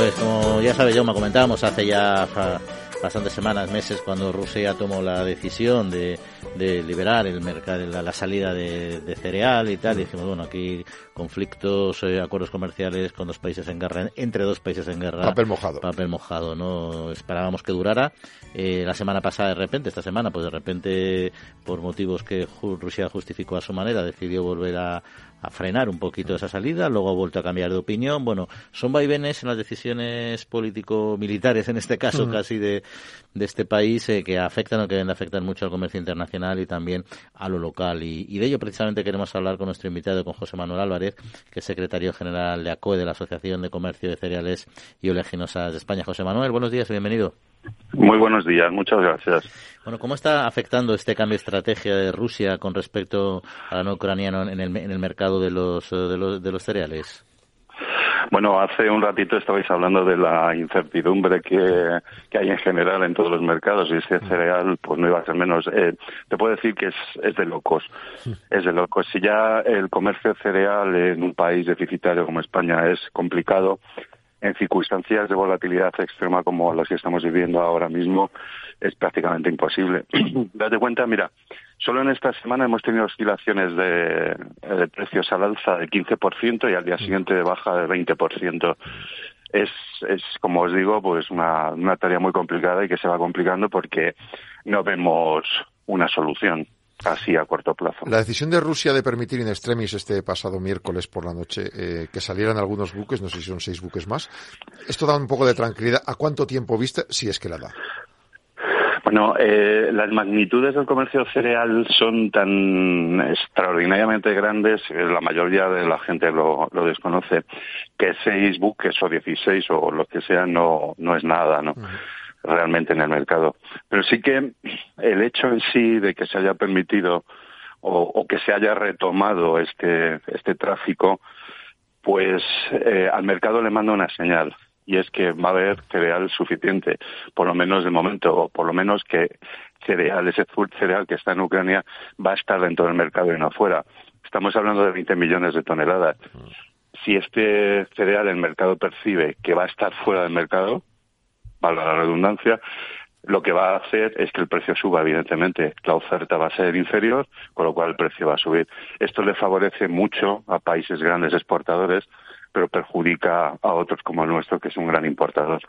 Pues como ya sabe, yo me comentábamos hace ya bastantes semanas, meses, cuando Rusia tomó la decisión de, de liberar el mercado, la, salida de, cereal y tal, y dijimos, bueno, aquí conflictos, eh, acuerdos comerciales con dos países en guerra, entre dos países en guerra. Papel mojado. Papel mojado, ¿no? Esperábamos que durara. Eh, la semana pasada, de repente, esta semana, pues de repente, por motivos que Rusia justificó a su manera, decidió volver a, a frenar un poquito esa salida, luego ha vuelto a cambiar de opinión. Bueno, son vaivenes en las decisiones político-militares, en este caso casi de, de este país, eh, que afectan o que deben afectar mucho al comercio internacional y también a lo local. Y, de ello precisamente queremos hablar con nuestro invitado, con José Manuel Álvarez, que es secretario general de ACOE, de la Asociación de Comercio de Cereales y Oleaginosas de España. José Manuel, buenos días y bienvenido. Muy buenos días, muchas gracias. Bueno, ¿cómo está afectando este cambio de estrategia de Rusia con respecto a la no ucraniana en el, en el mercado de los, de los, de los cereales? Bueno, hace un ratito estabais hablando de la incertidumbre que, que, hay en general en todos los mercados y ese cereal pues no iba a ser menos. Eh, te puedo decir que es, es de locos, es de locos. Si ya el comercio cereal en un país deficitario como España es complicado, en circunstancias de volatilidad extrema como las que estamos viviendo ahora mismo es prácticamente imposible. [clears throat] Date cuenta, mira, solo en esta semana hemos tenido oscilaciones de, precios al alza del 15% y al día siguiente de baja del 20%. Es, es, como os digo, pues una tarea muy complicada y que se va complicando porque no vemos una solución así a corto plazo. La decisión de Rusia de permitir in extremis este pasado miércoles por la noche eh, que salieran algunos buques, no sé si son seis buques más, esto da un poco de tranquilidad. ¿A cuánto tiempo viste, si es que la da? Bueno, eh, las magnitudes del comercio cereal son tan extraordinariamente grandes, que la mayoría de la gente lo, desconoce, que seis buques o dieciséis o lo que sea no, no es nada, ¿no? Realmente en el mercado. Pero sí que el hecho en sí de que se haya permitido o, que se haya retomado este, este tráfico, pues eh, al mercado le manda una señal y es que va a haber cereal suficiente, por lo menos de momento, o por lo menos que cereal, ese cereal que está en Ucrania, va a estar dentro del mercado y no afuera. Estamos hablando de 20 millones de toneladas. Si este cereal el mercado percibe que va a estar fuera del mercado, valga la redundancia, lo que va a hacer es que el precio suba, evidentemente. La oferta va a ser inferior, con lo cual el precio va a subir. Esto le favorece mucho a países grandes exportadores, pero perjudica a otros como el nuestro, que es un gran importador.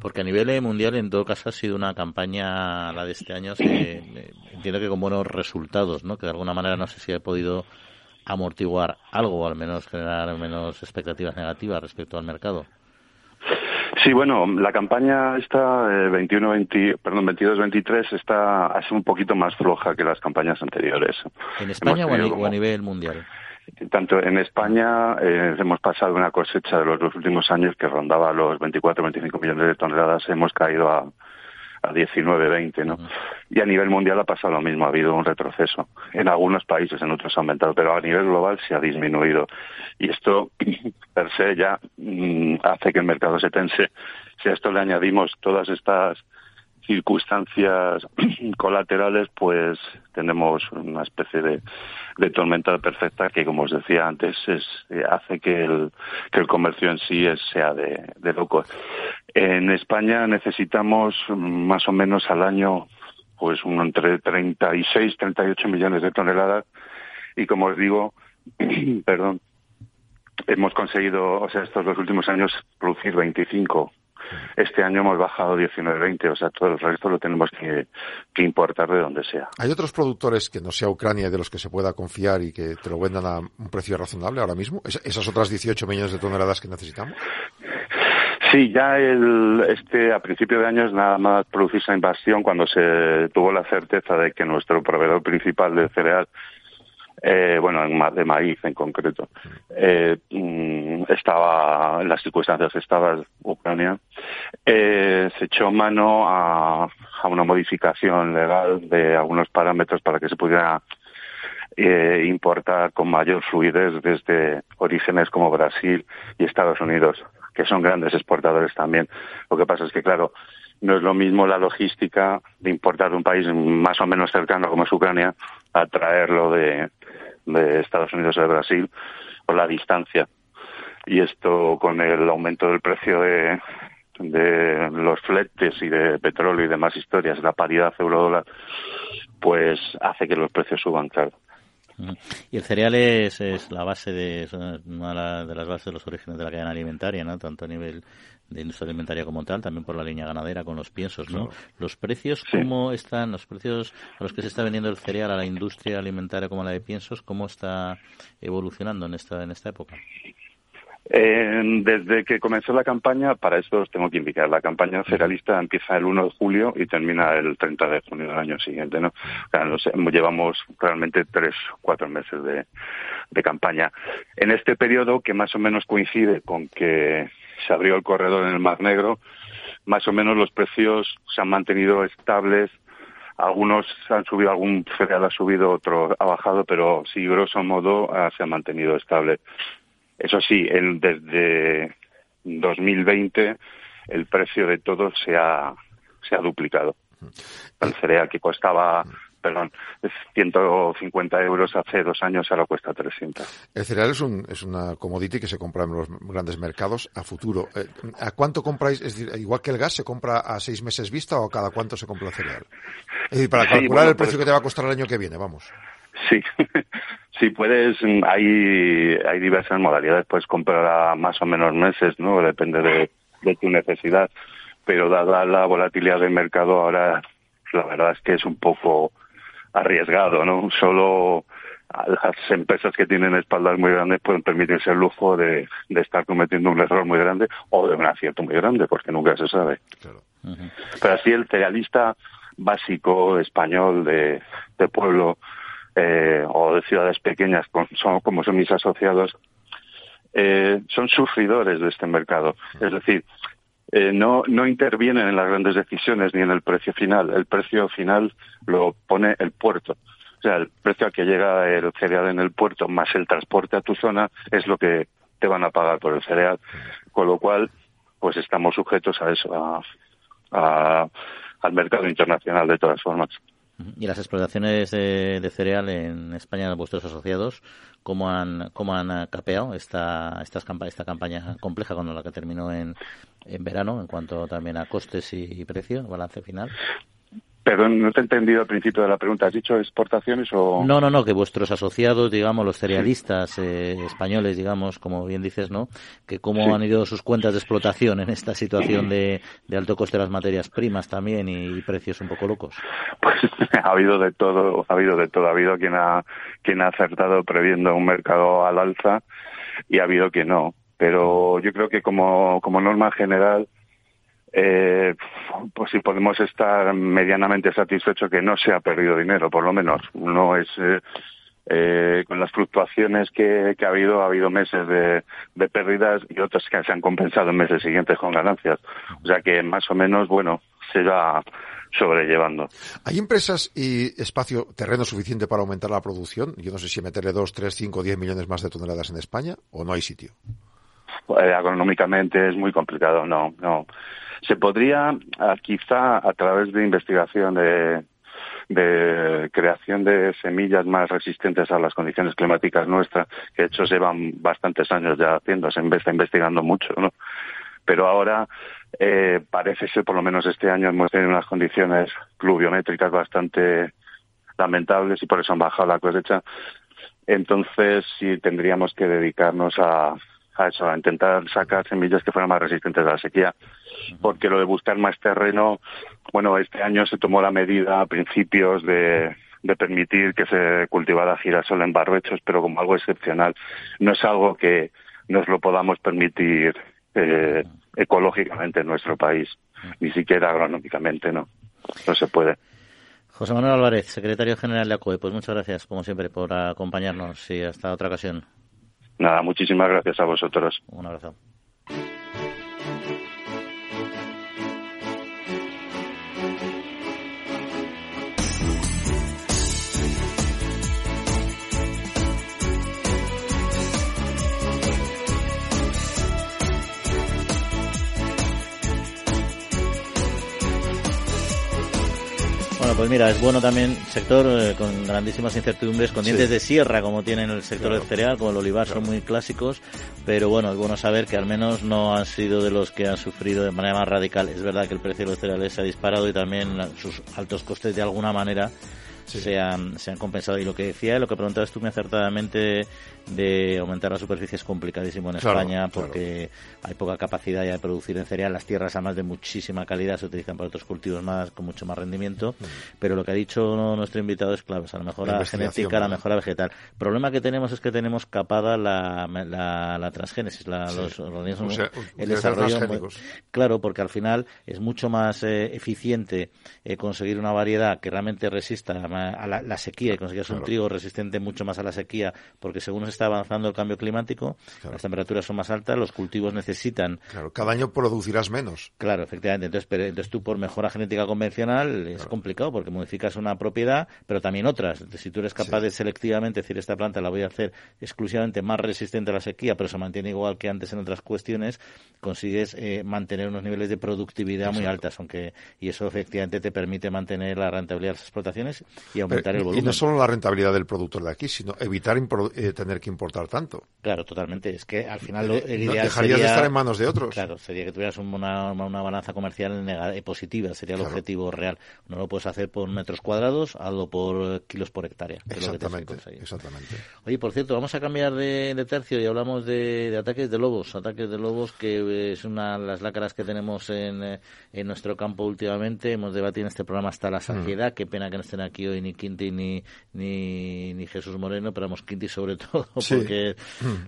Porque a nivel eh, mundial, en todo caso, ha sido una campaña, la de este año, eh, entiendo que con buenos resultados, ¿no? Que de alguna manera no sé si ha podido amortiguar algo, o al menos generar menos expectativas negativas respecto al mercado. Sí, bueno, la campaña esta 21 20, perdón, 22 23 está así un poquito más floja que las campañas anteriores. ¿En España o a, nivel mundial? Tanto en España eh, hemos pasado una cosecha de los dos últimos años que rondaba los 24 25 millones de toneladas, hemos caído a a 19, 20, ¿no? Y a nivel mundial ha pasado lo mismo, ha habido un retroceso. En algunos países, en otros ha aumentado, pero a nivel global se ha disminuido. Y esto, [clears throat] per se, ya mm, hace que el mercado se tense. Si a esto le añadimos todas estas circunstancias [clears throat] colaterales, pues tenemos una especie de, tormenta perfecta que, como os decía antes, es, eh, hace que el, que el comercio en sí sea de, de locos. En España necesitamos más o menos al año pues un entre 36 38 millones de toneladas y como os digo, [clears throat] perdón, hemos conseguido, o sea, estos dos últimos años producir 25 este año hemos bajado 19-20, o sea, todo el resto lo tenemos que, importar de donde sea. ¿Hay otros productores que no sea Ucrania de los que se pueda confiar y que te lo vendan a un precio razonable ahora mismo? ¿Esas otras 18 millones de toneladas que necesitamos? Sí, ya el, este, a principio de año es nada más producir esa invasión cuando se tuvo la certeza de que nuestro proveedor principal de cereal eh, bueno, de maíz en concreto, eh, mm, estaba, en las circunstancias estaba Ucrania, eh, se echó mano a, a, una modificación legal de algunos parámetros para que se pudiera eh, importar con mayor fluidez desde orígenes como Brasil y Estados Unidos, que son grandes exportadores también. Lo que pasa es que, claro, no es lo mismo la logística de importar de un país más o menos cercano como es Ucrania a traerlo de, de Estados Unidos o de Brasil por la distancia. Y esto con el aumento del precio de, de los fletes y de petróleo y demás historias, la paridad euro-dólar, pues hace que los precios suban, claro. Y el cereal es, es la base de, una de las bases de los orígenes de la cadena alimentaria, ¿no? Tanto a nivel de industria alimentaria como tal, también por la línea ganadera con los piensos, ¿no? Los precios, ¿cómo están? Los precios a los que se está vendiendo el cereal a la industria alimentaria como la de piensos, ¿cómo está evolucionando en esta, en esta época? Eh, desde que comenzó la campaña, para esto os tengo que indicar, la campaña cerealista empieza el 1 de julio y termina el 30 de junio del año siguiente, ¿no? O sea, llevamos realmente tres, cuatro meses de, de campaña. En este periodo, que más o menos coincide con que se abrió el corredor en el Mar Negro, más o menos los precios se han mantenido estables, algunos han subido, algún cereal ha subido, otro ha bajado, pero sí, grosso modo, ah, se ha mantenido estable. Eso sí, el, desde 2020 el precio de todo se ha, se ha duplicado. El cereal que costaba perdón, 150 euros hace dos años, ahora cuesta 300. El cereal es, un, es una commodity que se compra en los grandes mercados a futuro. Eh, ¿A cuánto compráis? Es decir, igual que el gas, ¿se compra a seis meses vista o cada cuánto se compra el cereal? Es decir, para calcular el precio pues que te va a costar el año que viene, vamos. Sí, [laughs] sí puedes, hay, hay diversas modalidades, puedes comprar a más o menos meses, ¿no? Depende de, de tu necesidad, pero dada la volatilidad del mercado ahora, la verdad es que es un poco arriesgado, ¿no? Solo las empresas que tienen espaldas muy grandes pueden permitirse el lujo de, de estar cometiendo un error muy grande o de un acierto muy grande, porque nunca se sabe. Pero así el cerealista básico español de, de pueblo eh, o de ciudades pequeñas son, como son mis asociados, eh, son sufridores de este mercado. Es decir, eh, no, no intervienen en las grandes decisiones ni en el precio final. El precio final lo pone el puerto. O sea, el precio al que llega el cereal en el puerto más el transporte a tu zona es lo que te van a pagar por el cereal. Con lo cual, pues estamos sujetos a eso, a, al mercado internacional de todas formas. ¿Y las explotaciones de, cereal en España, vuestros asociados, cómo han, cómo han capeado esta, esta, esta campaña compleja con la que terminó en, en verano, en cuanto también a costes y, precio, balance final? Perdón, no te he entendido al principio de la pregunta. ¿Has dicho exportaciones o...? No, no, no, que vuestros asociados, digamos, los cerealistas eh, españoles, digamos, como bien dices, ¿no? Que cómo han ido sus cuentas de explotación en esta situación de, alto coste de las materias primas también y, precios un poco locos. Pues [laughs] ha habido de todo, ha habido de todo. Ha habido quien ha, quien ha acertado previendo un mercado al alza y ha habido quien no. Pero yo creo que como, como norma general eh, pues si podemos estar medianamente satisfechos que no se ha perdido dinero, por lo menos. No es eh, eh, con las fluctuaciones que, ha habido, ha habido meses de, de, pérdidas y otros que se han compensado en meses siguientes con ganancias. O sea que más o menos, bueno, se va sobrellevando. ¿Hay empresas y espacio, terreno suficiente para aumentar la producción? Yo no sé si meterle 2, 3, 5, 10 millones más de toneladas en España o no hay sitio. Económicamente es muy complicado, no, no. Se podría, ah, quizá a través de investigación de, de creación de semillas más resistentes a las condiciones climáticas nuestras, que de hecho llevan bastantes años ya haciéndose, está investigando mucho, ¿no? Pero ahora eh, parece ser, por lo menos este año, hemos tenido unas condiciones pluviométricas bastante lamentables y por eso han bajado la cosecha. Entonces, sí tendríamos que dedicarnos a, a eso, a intentar sacar semillas que fueran más resistentes a la sequía. Porque lo de buscar más terreno, bueno, este año se tomó la medida a principios de, de permitir que se cultivara girasol en barbechos, pero como algo excepcional. No es algo que nos lo podamos permitir eh, ecológicamente en nuestro país, ni siquiera agronómicamente, no. No se puede. José Manuel Álvarez, secretario general de ACOE, pues muchas gracias, como siempre, por acompañarnos y hasta otra ocasión. Nada, muchísimas gracias a vosotros. Un abrazo. Pues mira, es bueno también sector eh, con grandísimas incertidumbres, con dientes de sierra como tienen el sector del cereal, como el olivar, son muy clásicos, pero bueno, es bueno saber que al menos no han sido de los que han sufrido de manera más radical. Es verdad que el precio de los cereales se ha disparado y también sus altos costes de alguna manera se, han, se han compensado. Y lo que decía, lo que preguntabas tú muy acertadamente de aumentar la superficie es complicadísimo en España porque hay poca capacidad ya de producir en cereal. Las tierras, además de muchísima calidad, se utilizan para otros cultivos más con mucho más rendimiento. Mm. Pero lo que ha dicho nuestro invitado es clave, o la mejora genética, la mejora vegetal. El problema que tenemos es que tenemos capada la, la, transgénesis, los organismos, el desarrollo. Claro, porque al final es mucho más eh, eficiente eh, conseguir una variedad que realmente resista a la, sequía y conseguir un trigo resistente mucho más a la sequía, porque según se está avanzando el cambio climático, las temperaturas son más altas, los cultivos necesitan. Claro, cada año producirás menos. Claro, efectivamente. Entonces, pero, entonces tú por mejora genética convencional es complicado porque modificas una propiedad, pero también otras. Si tú eres capaz de selectivamente decir esta planta la voy a hacer exclusivamente más resistente a la sequía, pero se mantiene igual que antes en otras cuestiones, consigues eh, mantener unos niveles de productividad muy altas, aunque y eso efectivamente te permite mantener la rentabilidad de las explotaciones y aumentar el volumen. Y no solo la rentabilidad del productor de aquí, sino evitar eh, tener que importar tanto. Claro, totalmente. Es que al final eh, el ideal dejarías de estar en manos de otros. Claro, sería que tuvieras una, una balanza comercial eh, positiva, sería el objetivo real. No lo puedes hacer por metros cuadrados, hazlo por kilos por hectárea. exactamente, exactamente. Oye, por cierto, vamos a cambiar de, tercio y hablamos de, ataques de lobos. Ataques de lobos que es una de las lácaras que tenemos en, en nuestro campo últimamente. Hemos debatido en este programa hasta la mm. saciedad. Qué pena que no estén aquí hoy ni Quinti ni, ni, ni Jesús Moreno, pero vamos, Quinti sobre [laughs] todo, porque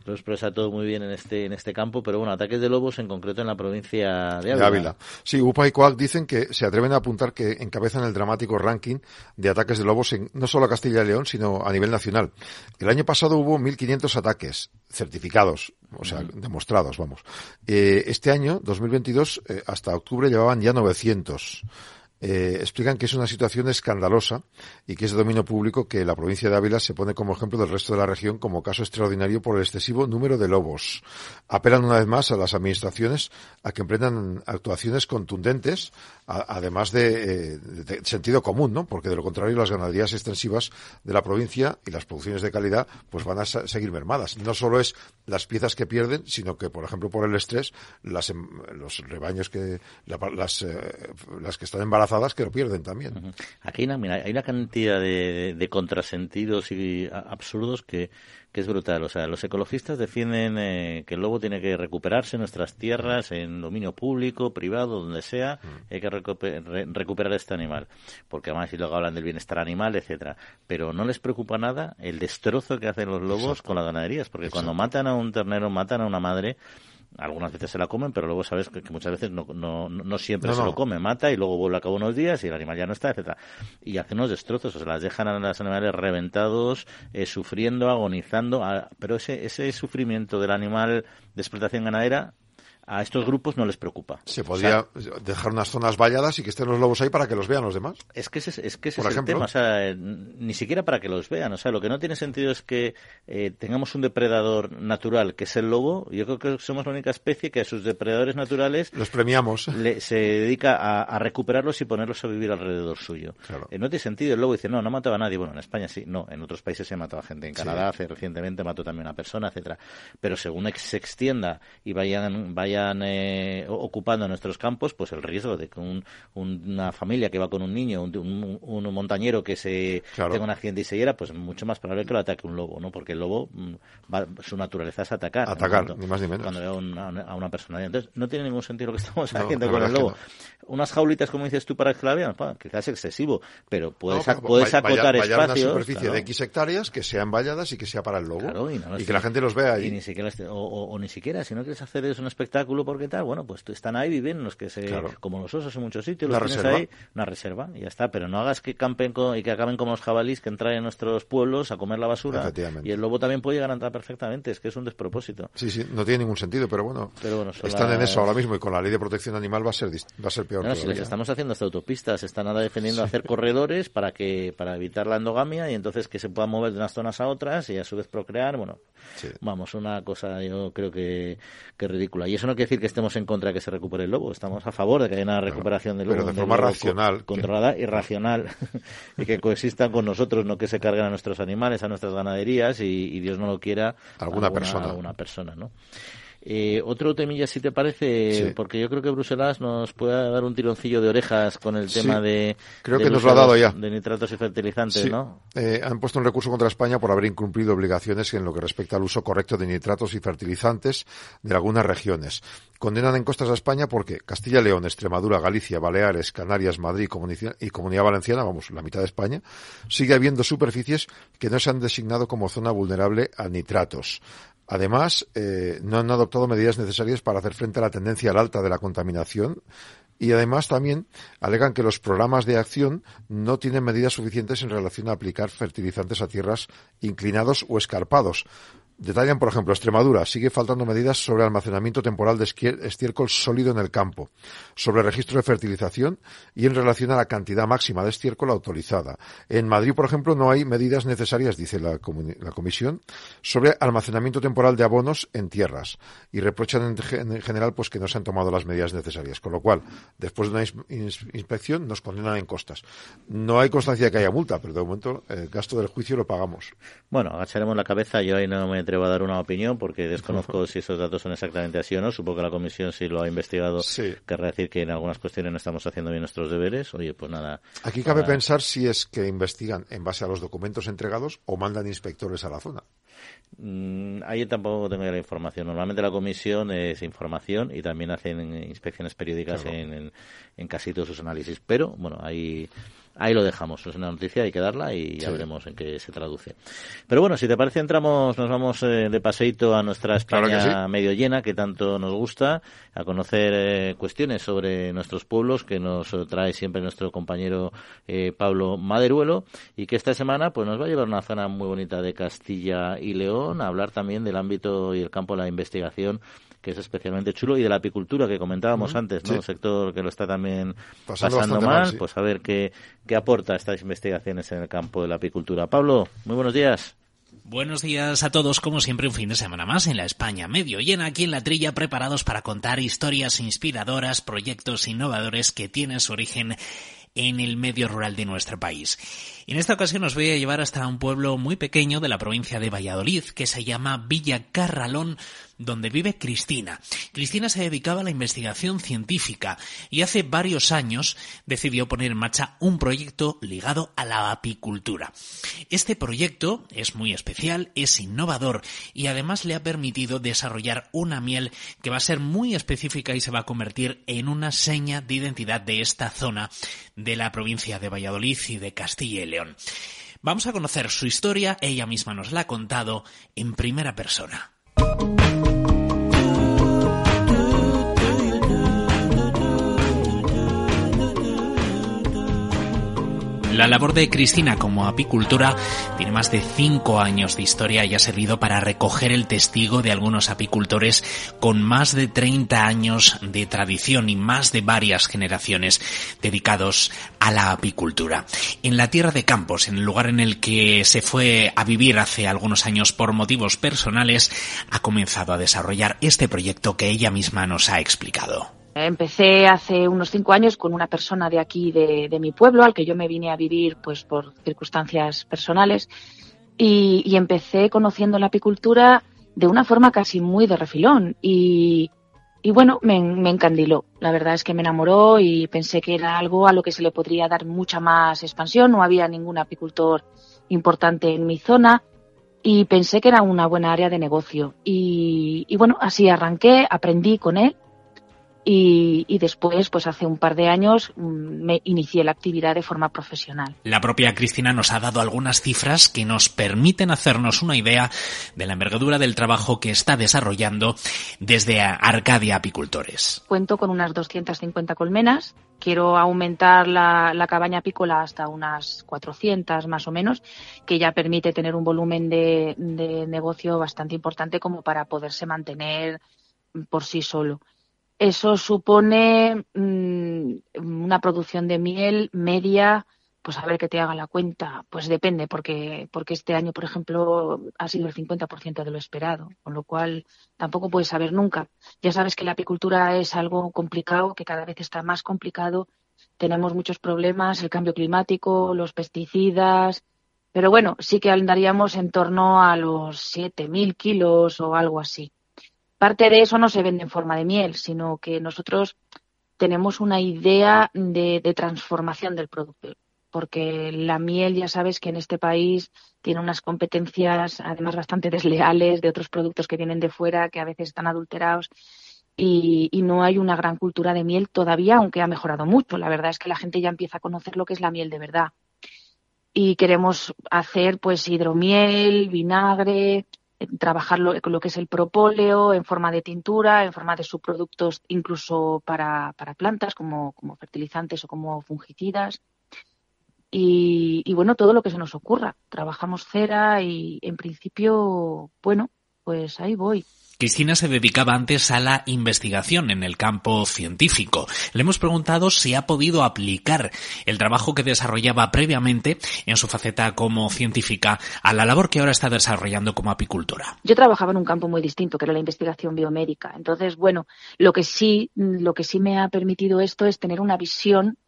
lo expresa todo muy bien en este, en este campo. Pero bueno, ataques de lobos en concreto en la provincia de Ávila. Sí, UPA y Coac dicen que se atreven a apuntar que encabezan el dramático ranking de ataques de lobos en no solo a Castilla y León, sino a nivel nacional. El año pasado hubo 1.500 ataques certificados, o sea, demostrados, vamos. Eh, este año, 2022, eh, hasta octubre llevaban ya 900 eh, explican que es una situación escandalosa y que es de dominio público que la provincia de Ávila se pone como ejemplo del resto de la región como caso extraordinario por el excesivo número de lobos. Apelan una vez más a las administraciones a que emprendan actuaciones contundentes, además eh, de, sentido común, ¿no? Porque de lo contrario las ganaderías extensivas de la provincia y las producciones de calidad pues van a seguir mermadas. No solo es las piezas que pierden, sino que, por ejemplo, por el estrés, las, em, los rebaños que, las, eh, las que están embarazadas que lo pierden también. Aquí hay una, hay una cantidad de, de contrasentidos y absurdos que, que es brutal. O sea, los ecologistas defienden eh, que el lobo tiene que recuperarse en nuestras tierras, en dominio público, privado, donde sea, mm. hay que recuperar este animal. Porque además y luego hablan del bienestar animal, etcétera. Pero no les preocupa nada el destrozo que hacen los lobos con las ganaderías, porque cuando matan a un ternero, matan a una madre, algunas veces se la comen, pero luego sabes que, muchas veces no, no, no siempre se lo come, mata y luego vuelve a cabo unos días y el animal ya no está, etcétera Y hacen unos destrozos, o sea, las dejan a los animales reventados, eh, sufriendo, agonizando, pero ese, ese sufrimiento del animal de explotación ganadera a estos grupos no les preocupa. Se podría dejar unas zonas valladas y que estén los lobos ahí para que los vean los demás. Es que ese, es, que ese es el tema, o sea, ni siquiera para que los vean. O sea, lo que no tiene sentido es que eh, tengamos un depredador natural, que es el lobo. Yo creo que somos la única especie que a sus depredadores naturales... Los premiamos. [laughs] se dedica a, recuperarlos y ponerlos a vivir alrededor suyo. Eh, no tiene sentido. El lobo dice, no, no mataba a nadie. Bueno, en España sí, no. En otros países se matado a gente. En Canadá hace, recientemente mató también a una persona, etcétera Pero según se extienda y vayan, vayan eh, ocupando nuestros campos, pues el riesgo de que una familia que va con un niño, un, montañero que se tenga un accidente y se hiera, pues mucho más probable que lo ataque un lobo, ¿no? Porque el lobo, mm, su naturaleza es atacar. Atacar, ni más ni menos. Cuando ve a una, persona. Entonces, no tiene ningún sentido lo que [laughs] estamos haciendo con el lobo. Unas jaulitas, como dices tú, para esclaviar, quizás es excesivo, pero puedes, puedes acotar espacios. una superficie de X hectáreas que sean valladas y que sea para el lobo. y, que la gente los vea ahí. ni siquiera, o, ni siquiera, si no quieres hacer eso un espectáculo porque tal, bueno, pues están ahí, viven los que se, como los osos en muchos sitios, los tienes ahí, una reserva, y ya está, pero no hagas que campen y que acaben como los jabalís que entran en nuestros pueblos a comer la basura. Y el lobo también puede llegar a entrar perfectamente, es que es un despropósito. Sí, sí, no tiene ningún sentido, pero bueno, están en eso ahora mismo y con la ley de protección animal va a ser, va a ser peor. No, si les estamos haciendo hasta autopistas, están ahora defendiendo hacer corredores para que para evitar la endogamia y entonces que se puedan mover de unas zonas a otras y a su vez procrear, bueno, vamos, una cosa yo creo que, que ridícula. Y eso no quiere decir que estemos en contra de que se recupere el lobo. Estamos a favor de que haya una recuperación del lobo. Pero de forma racional. controlada y racional. [laughs] y que coexistan con nosotros, no que se carguen a nuestros animales, a nuestras ganaderías y, Dios no lo quiera. Alguna, persona. Alguna persona, ¿no? Eh, otro temilla, si te parece, porque yo creo que Bruselas nos puede dar un tironcillo de orejas con el tema de. Creo que nos lo ha dado ya. De nitratos y fertilizantes, ¿no? Eh, han puesto un recurso contra España por haber incumplido obligaciones en lo que respecta al uso correcto de nitratos y fertilizantes de algunas regiones. Condenan en costas a España porque Castilla León, Extremadura, Galicia, Baleares, Canarias, Madrid y Comunidad Valenciana, vamos, la mitad de España, sigue habiendo superficies que no se han designado como zona vulnerable a nitratos. Además, eh, no han adoptado medidas necesarias para hacer frente a la tendencia al alta de la contaminación y además también alegan que los programas de acción no tienen medidas suficientes en relación a aplicar fertilizantes a tierras inclinados o escarpados, Detallan, por ejemplo, Extremadura. Sigue faltando medidas sobre almacenamiento temporal de estiércol sólido en el campo, sobre registro de fertilización y en relación a la cantidad máxima de estiércol autorizada. En Madrid, por ejemplo, no hay medidas necesarias, dice la, Comisión, sobre almacenamiento temporal de abonos en tierras y reprochan en, general pues que no se han tomado las medidas necesarias. Con lo cual, después de una inspección, nos condenan en costas. No hay constancia de que haya multa, pero de momento el gasto del juicio lo pagamos. Bueno, agacharemos la cabeza. Yo ahí no me va a dar una opinión porque desconozco [laughs] si esos datos son exactamente así o no. Supongo que la comisión, si lo ha investigado, querrá decir que en algunas cuestiones no estamos haciendo bien nuestros deberes. Oye, pues nada. Aquí cabe pensar si es que investigan en base a los documentos entregados o mandan inspectores a la zona. Mm, ahí tampoco tengo ya la información. Normalmente la comisión es información y también hacen inspecciones periódicas en, en, casi todos sus análisis. Pero, bueno, ahí ahí lo dejamos. Es una noticia, hay que darla y ya veremos en qué se traduce. Pero bueno, si te parece, entramos, nos vamos eh, de paseíto a nuestra España medio llena, que tanto nos gusta, a conocer eh, cuestiones sobre nuestros pueblos que nos trae siempre nuestro compañero eh, Pablo Maderuelo y que esta semana pues nos va a llevar a una zona muy bonita de Castilla y León a hablar también del ámbito y el campo de la investigación que es especialmente chulo, y de la apicultura que comentábamos antes, ¿no? Un sector que lo está también pasando, mal, pues a ver qué, qué aporta estas investigaciones en el campo de la apicultura. Pablo, muy buenos días. Buenos días a todos, como siempre un fin de semana más en la España medio llena aquí en la trilla preparados para contar historias inspiradoras, proyectos innovadores que tienen su origen en el medio rural de nuestro país. En esta ocasión os voy a llevar hasta un pueblo muy pequeño de la provincia de Valladolid que se llama Villa Carralón, donde vive Cristina. Cristina se dedicaba a la investigación científica y hace varios años decidió poner en marcha un proyecto ligado a la apicultura. Este proyecto es muy especial, es innovador y además le ha permitido desarrollar una miel que va a ser muy específica y se va a convertir en una seña de identidad de esta zona de la provincia de Valladolid y de Castilla y León. Vamos a conocer su historia, ella misma nos la ha contado en primera persona. La labor de Cristina como apicultora tiene más de cinco años de historia y ha servido para recoger el testigo de algunos apicultores con más de 30 años de tradición y más de varias generaciones dedicados a la apicultura. En la tierra de Campos, en el lugar en el que se fue a vivir hace algunos años por motivos personales, ha comenzado a desarrollar este proyecto que ella misma nos ha explicado. Empecé hace unos cinco años con una persona de aquí, de, mi pueblo, al que yo me vine a vivir pues por circunstancias personales y, empecé conociendo la apicultura de una forma casi muy de refilón y, bueno, me, encandiló. La verdad es que me enamoró y pensé que era algo a lo que se le podría dar mucha más expansión. No había ningún apicultor importante en mi zona y pensé que era una buena área de negocio. y bueno, así arranqué, aprendí con él y, después, pues hace un par de años, mm, me inicié la actividad de forma profesional. La propia Cristina nos ha dado algunas cifras que nos permiten hacernos una idea de la envergadura del trabajo que está desarrollando desde Arcadia Apicultores. Cuento con unas 250 colmenas. Quiero aumentar la, cabaña apícola hasta unas 400 más o menos, que ya permite tener un volumen de negocio bastante importante como para poderse mantener por sí solo. Eso supone mm, una producción de miel media, pues a ver que te haga la cuenta, pues depende, porque, porque este año, por ejemplo, ha sido el 50% de lo esperado, con lo cual tampoco puedes saber nunca. Ya sabes que la apicultura es algo complicado, que cada vez está más complicado. Tenemos muchos problemas, el cambio climático, los pesticidas, pero bueno, sí que andaríamos en torno a los 7.000 kilos o algo así. Parte de eso no se vende en forma de miel, sino que nosotros tenemos una idea de, transformación del producto. Porque la miel ya sabes que en este país tiene unas competencias además bastante desleales de otros productos que vienen de fuera que a veces están adulterados y, y, no hay una gran cultura de miel todavía aunque ha mejorado mucho. La verdad es que la gente ya empieza a conocer lo que es la miel de verdad. Y queremos hacer pues hidromiel vinagre trabajar lo, lo, que es el propóleo en forma de tintura, en forma de subproductos incluso para, para plantas como, como, fertilizantes o como fungicidas. Y, y, bueno, todo lo que se nos ocurra. Trabajamos cera y en principio, bueno, pues ahí voy. Cristina se dedicaba antes a la investigación en el campo científico. Le hemos preguntado si ha podido aplicar el trabajo que desarrollaba previamente en su faceta como científica a la labor que ahora está desarrollando como apicultora. Yo trabajaba en un campo muy distinto, que era la investigación biomédica. Entonces, bueno, lo que sí, lo que sí me ha permitido esto es tener una visión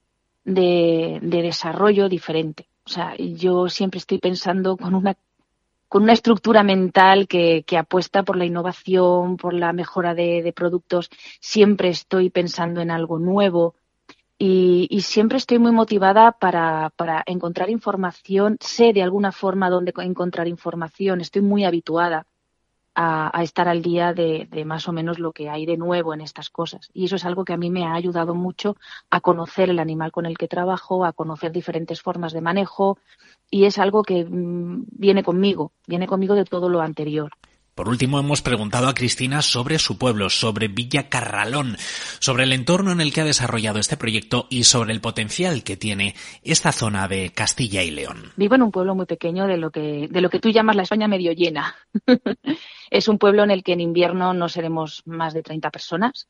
de, de desarrollo diferente. O sea, yo siempre estoy pensando con una con una estructura mental que, apuesta por la innovación, por la mejora de, productos. Siempre estoy pensando en algo nuevo y, siempre estoy muy motivada para, encontrar información. Sé de alguna forma dónde encontrar información. Estoy muy habituada a, estar al día de, más o menos lo que hay de nuevo en estas cosas. Y eso es algo que a mí me ha ayudado mucho a conocer el animal con el que trabajo, a conocer diferentes formas de manejo, y es algo que mm, viene conmigo, viene conmigo de todo lo anterior. Por último, hemos preguntado a Cristina sobre su pueblo, sobre Villa Carralón, sobre el entorno en el que ha desarrollado este proyecto y sobre el potencial que tiene esta zona de Castilla y León. Vivo en un pueblo muy pequeño de lo que, de lo que tú llamas la España medio llena. [laughs] es un pueblo en el que en invierno no seremos más de 30 personas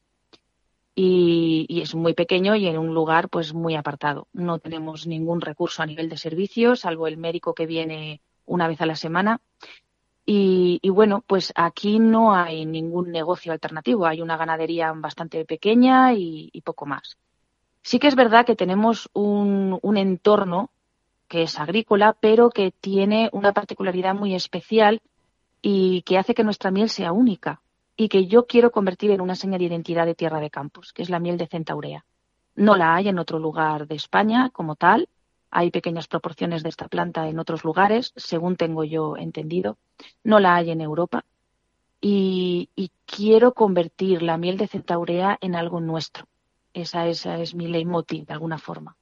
y, es muy pequeño y en un lugar pues muy apartado. No tenemos ningún recurso a nivel de servicios, salvo el médico que viene una vez a la semana. Y, bueno, pues aquí no hay ningún negocio alternativo. Hay una ganadería bastante pequeña y, poco más. Sí que es verdad que tenemos un, un entorno que es agrícola, pero que tiene una particularidad muy especial y que hace que nuestra miel sea única y que yo quiero convertir en una señal de identidad de Tierra de Campos, que es la miel de centaurea. No la hay en otro lugar de España como tal. Hay pequeñas proporciones de esta planta en otros lugares, según tengo yo entendido. No la hay en Europa. Y, quiero convertir la miel de centaurea en algo nuestro. Esa, esa es mi leitmotiv, de alguna forma.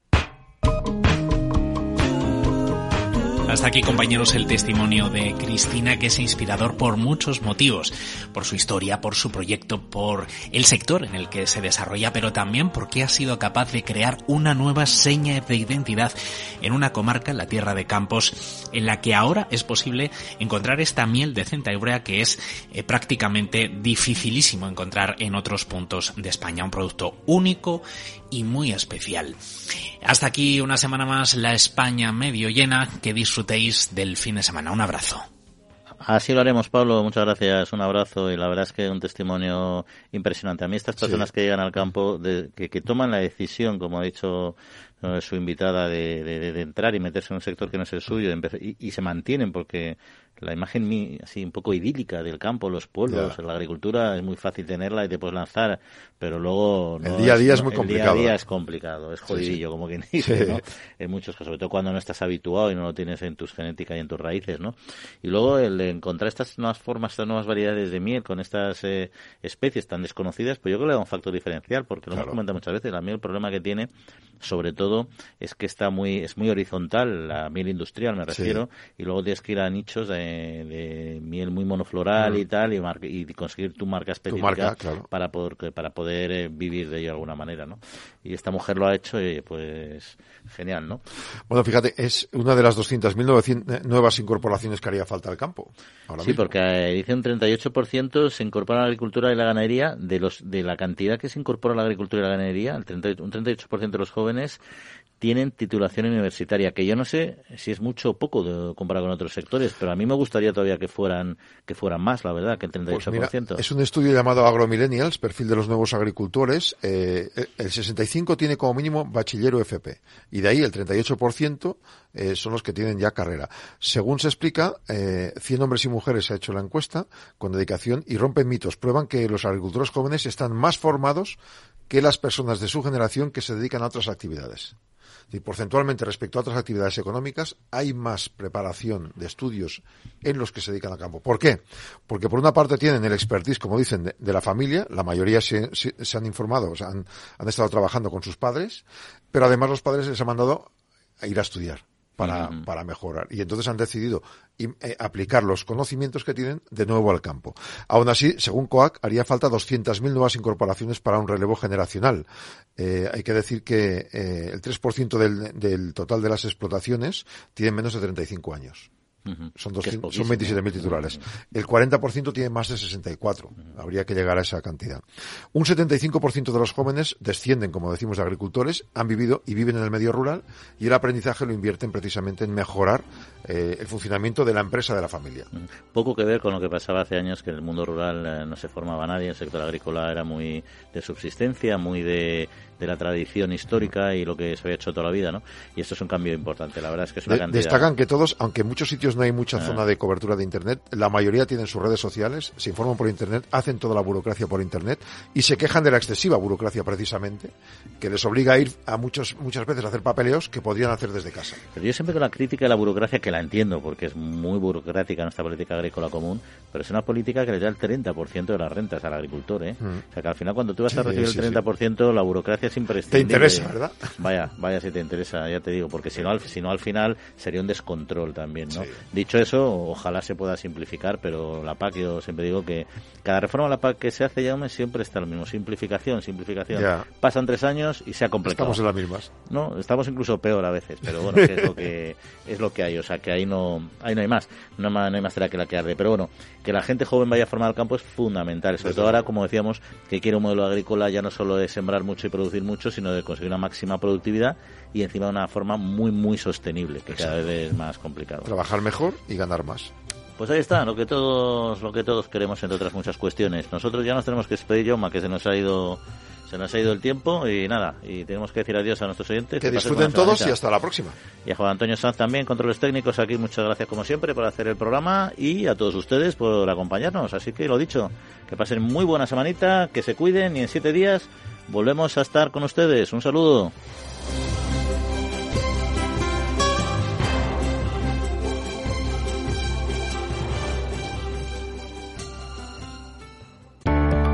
Hasta aquí, compañeros, el testimonio de Cristina, que es inspirador por muchos motivos. Por su historia, por su proyecto, por el sector en el que se desarrolla, pero también porque ha sido capaz de crear una nueva seña de identidad en una comarca, la Tierra de Campos, en la que ahora es posible encontrar esta miel de centaurea que es eh, prácticamente dificilísimo encontrar en otros puntos de España. Un producto único y muy especial. Hasta aquí una semana más la España medio llena. Que disfrutéis del fin de semana. Un abrazo. Así lo haremos, Pablo. Muchas gracias. Un abrazo y la verdad es que un testimonio impresionante. A mí estas personas que llegan al campo, de, que, que, toman la decisión, como ha dicho eh, su invitada, de, de, entrar y meterse en un sector que no es el suyo y, y se mantienen porque la imagen así un poco idílica del campo, los pueblos, la agricultura es muy fácil tenerla y te puedes lanzar, pero luego el día a día es, muy complicado. El día a día es complicado, es jodidillo, como quien dice, ¿no? En muchos casos, sobre todo cuando no estás habituado y no lo tienes en tus genética y en tus raíces, ¿no? Y luego el encontrar estas nuevas formas, estas nuevas variedades de miel con estas eh, especies tan desconocidas, pues yo creo que le da un factor diferencial, porque lo hemos comentado muchas veces, la miel el problema que tiene, sobre todo, es que está muy, es muy horizontal, la miel industrial me refiero, y luego tienes que ir a nichos de de, miel muy monofloral y tal, y, conseguir tu marca específica para poder, para poder eh, vivir de ello de alguna manera, ¿no? Y esta mujer lo ha hecho y pues genial, ¿no? Bueno, fíjate, es una de las 200.000 nuevas incorporaciones que haría falta al campo. sí, porque eh, dice un 38% se incorpora a la agricultura y la ganadería, de los de la cantidad que se incorpora a la agricultura y la ganadería, el un 38% de los jóvenes tienen titulación universitaria, que yo no sé si es mucho o poco comparado con otros sectores, pero a mí me gustaría todavía que fueran que fueran más, la verdad, que el 38%. Pues es un estudio llamado AgroMillennials, perfil de los nuevos agricultores. Eh, el 65 tiene como mínimo bachillero FP y de ahí el 38% eh, son los que tienen ya carrera. Según se explica, eh, 100 hombres y mujeres se ha hecho la encuesta con dedicación y rompen mitos. Prueban que los agricultores jóvenes están más formados que las personas de su generación que se dedican a otras actividades. Y porcentualmente respecto a otras actividades económicas, hay más preparación de estudios en los que se dedican al campo. ¿Por qué? Porque por una parte tienen el expertise, como dicen, de, la familia, la mayoría se, han informado, han, han estado trabajando con sus padres, pero además los padres les han mandado a ir a estudiar para, para mejorar. Y entonces han decidido eh, aplicar los conocimientos que tienen de nuevo al campo. Aún así, según COAC, haría falta 200.000 nuevas incorporaciones para un relevo generacional. Eh, hay que decir que eh, el 3% del, del total de las explotaciones tienen menos de 35 años. Son, son 27.000 titulares. El 40% tiene más de 64. Habría que llegar a esa cantidad. Un 75% de los jóvenes descienden, como decimos, de agricultores, han vivido y viven en el medio rural y el aprendizaje lo invierten precisamente en mejorar eh, el funcionamiento de la empresa de la familia. Poco que ver con lo que pasaba hace años, que en el mundo rural eh, no se formaba nadie, el sector agrícola era muy de subsistencia, muy de de la tradición histórica y lo que se había hecho toda la vida, ¿no? Y esto es un cambio importante, la verdad es que es una cantidad... Destacan que todos, aunque en muchos sitios no hay mucha ah. zona de cobertura de Internet, la mayoría tienen sus redes sociales, se informan por Internet, hacen toda la burocracia por Internet y se quejan de la excesiva burocracia precisamente, que les obliga a ir a muchos, muchas veces a hacer papeleos que podrían hacer desde casa. Pero yo siempre con la crítica de la burocracia, que la entiendo, porque es muy burocrática nuestra política agrícola común, pero es una política que le da el 30% de las rentas al agricultor, ¿eh? Mm. O sea que al final cuando tú vas a recibir el 30%, la burocracia es imprescindible. ¿verdad? Vaya, vaya si te interesa, ya te digo, porque si no, al, si no al final sería un descontrol también, ¿no? Dicho eso, ojalá se pueda simplificar, pero la PAC, yo siempre digo que cada reforma de la PAC que se hace, ya siempre está lo mismo, simplificación, simplificación. Pasan tres años y se ha completado. Estamos en las mismas. No, estamos incluso peor a veces, pero bueno, es lo que [laughs] es lo que hay, o sea, que ahí no, ahí no hay más, no, no hay más tela que la que arde, pero bueno, que la gente joven vaya a formar el campo es fundamental, sobre todo ahora, como decíamos, que quiere un modelo agrícola ya no solo de sembrar mucho y producir mucho, sino de conseguir una máxima productividad y encima de una forma muy, muy sostenible, que cada vez es más complicado. Trabajar mejor y ganar más. Pues ahí está, lo que todos, lo que todos queremos, entre otras muchas cuestiones. Nosotros ya nos tenemos que despedir, Yoma, que se nos ha ido Se nos ha ido el tiempo y nada, y tenemos que decir adiós a nuestros oyentes. Que disfruten todos y hasta la próxima. Y a Juan Antonio Sanz también, controles técnicos aquí, muchas gracias como siempre por hacer el programa y a todos ustedes por acompañarnos. Así que lo dicho, que pasen muy buena semanita, que se cuiden y en siete días volvemos a estar con ustedes. Un saludo.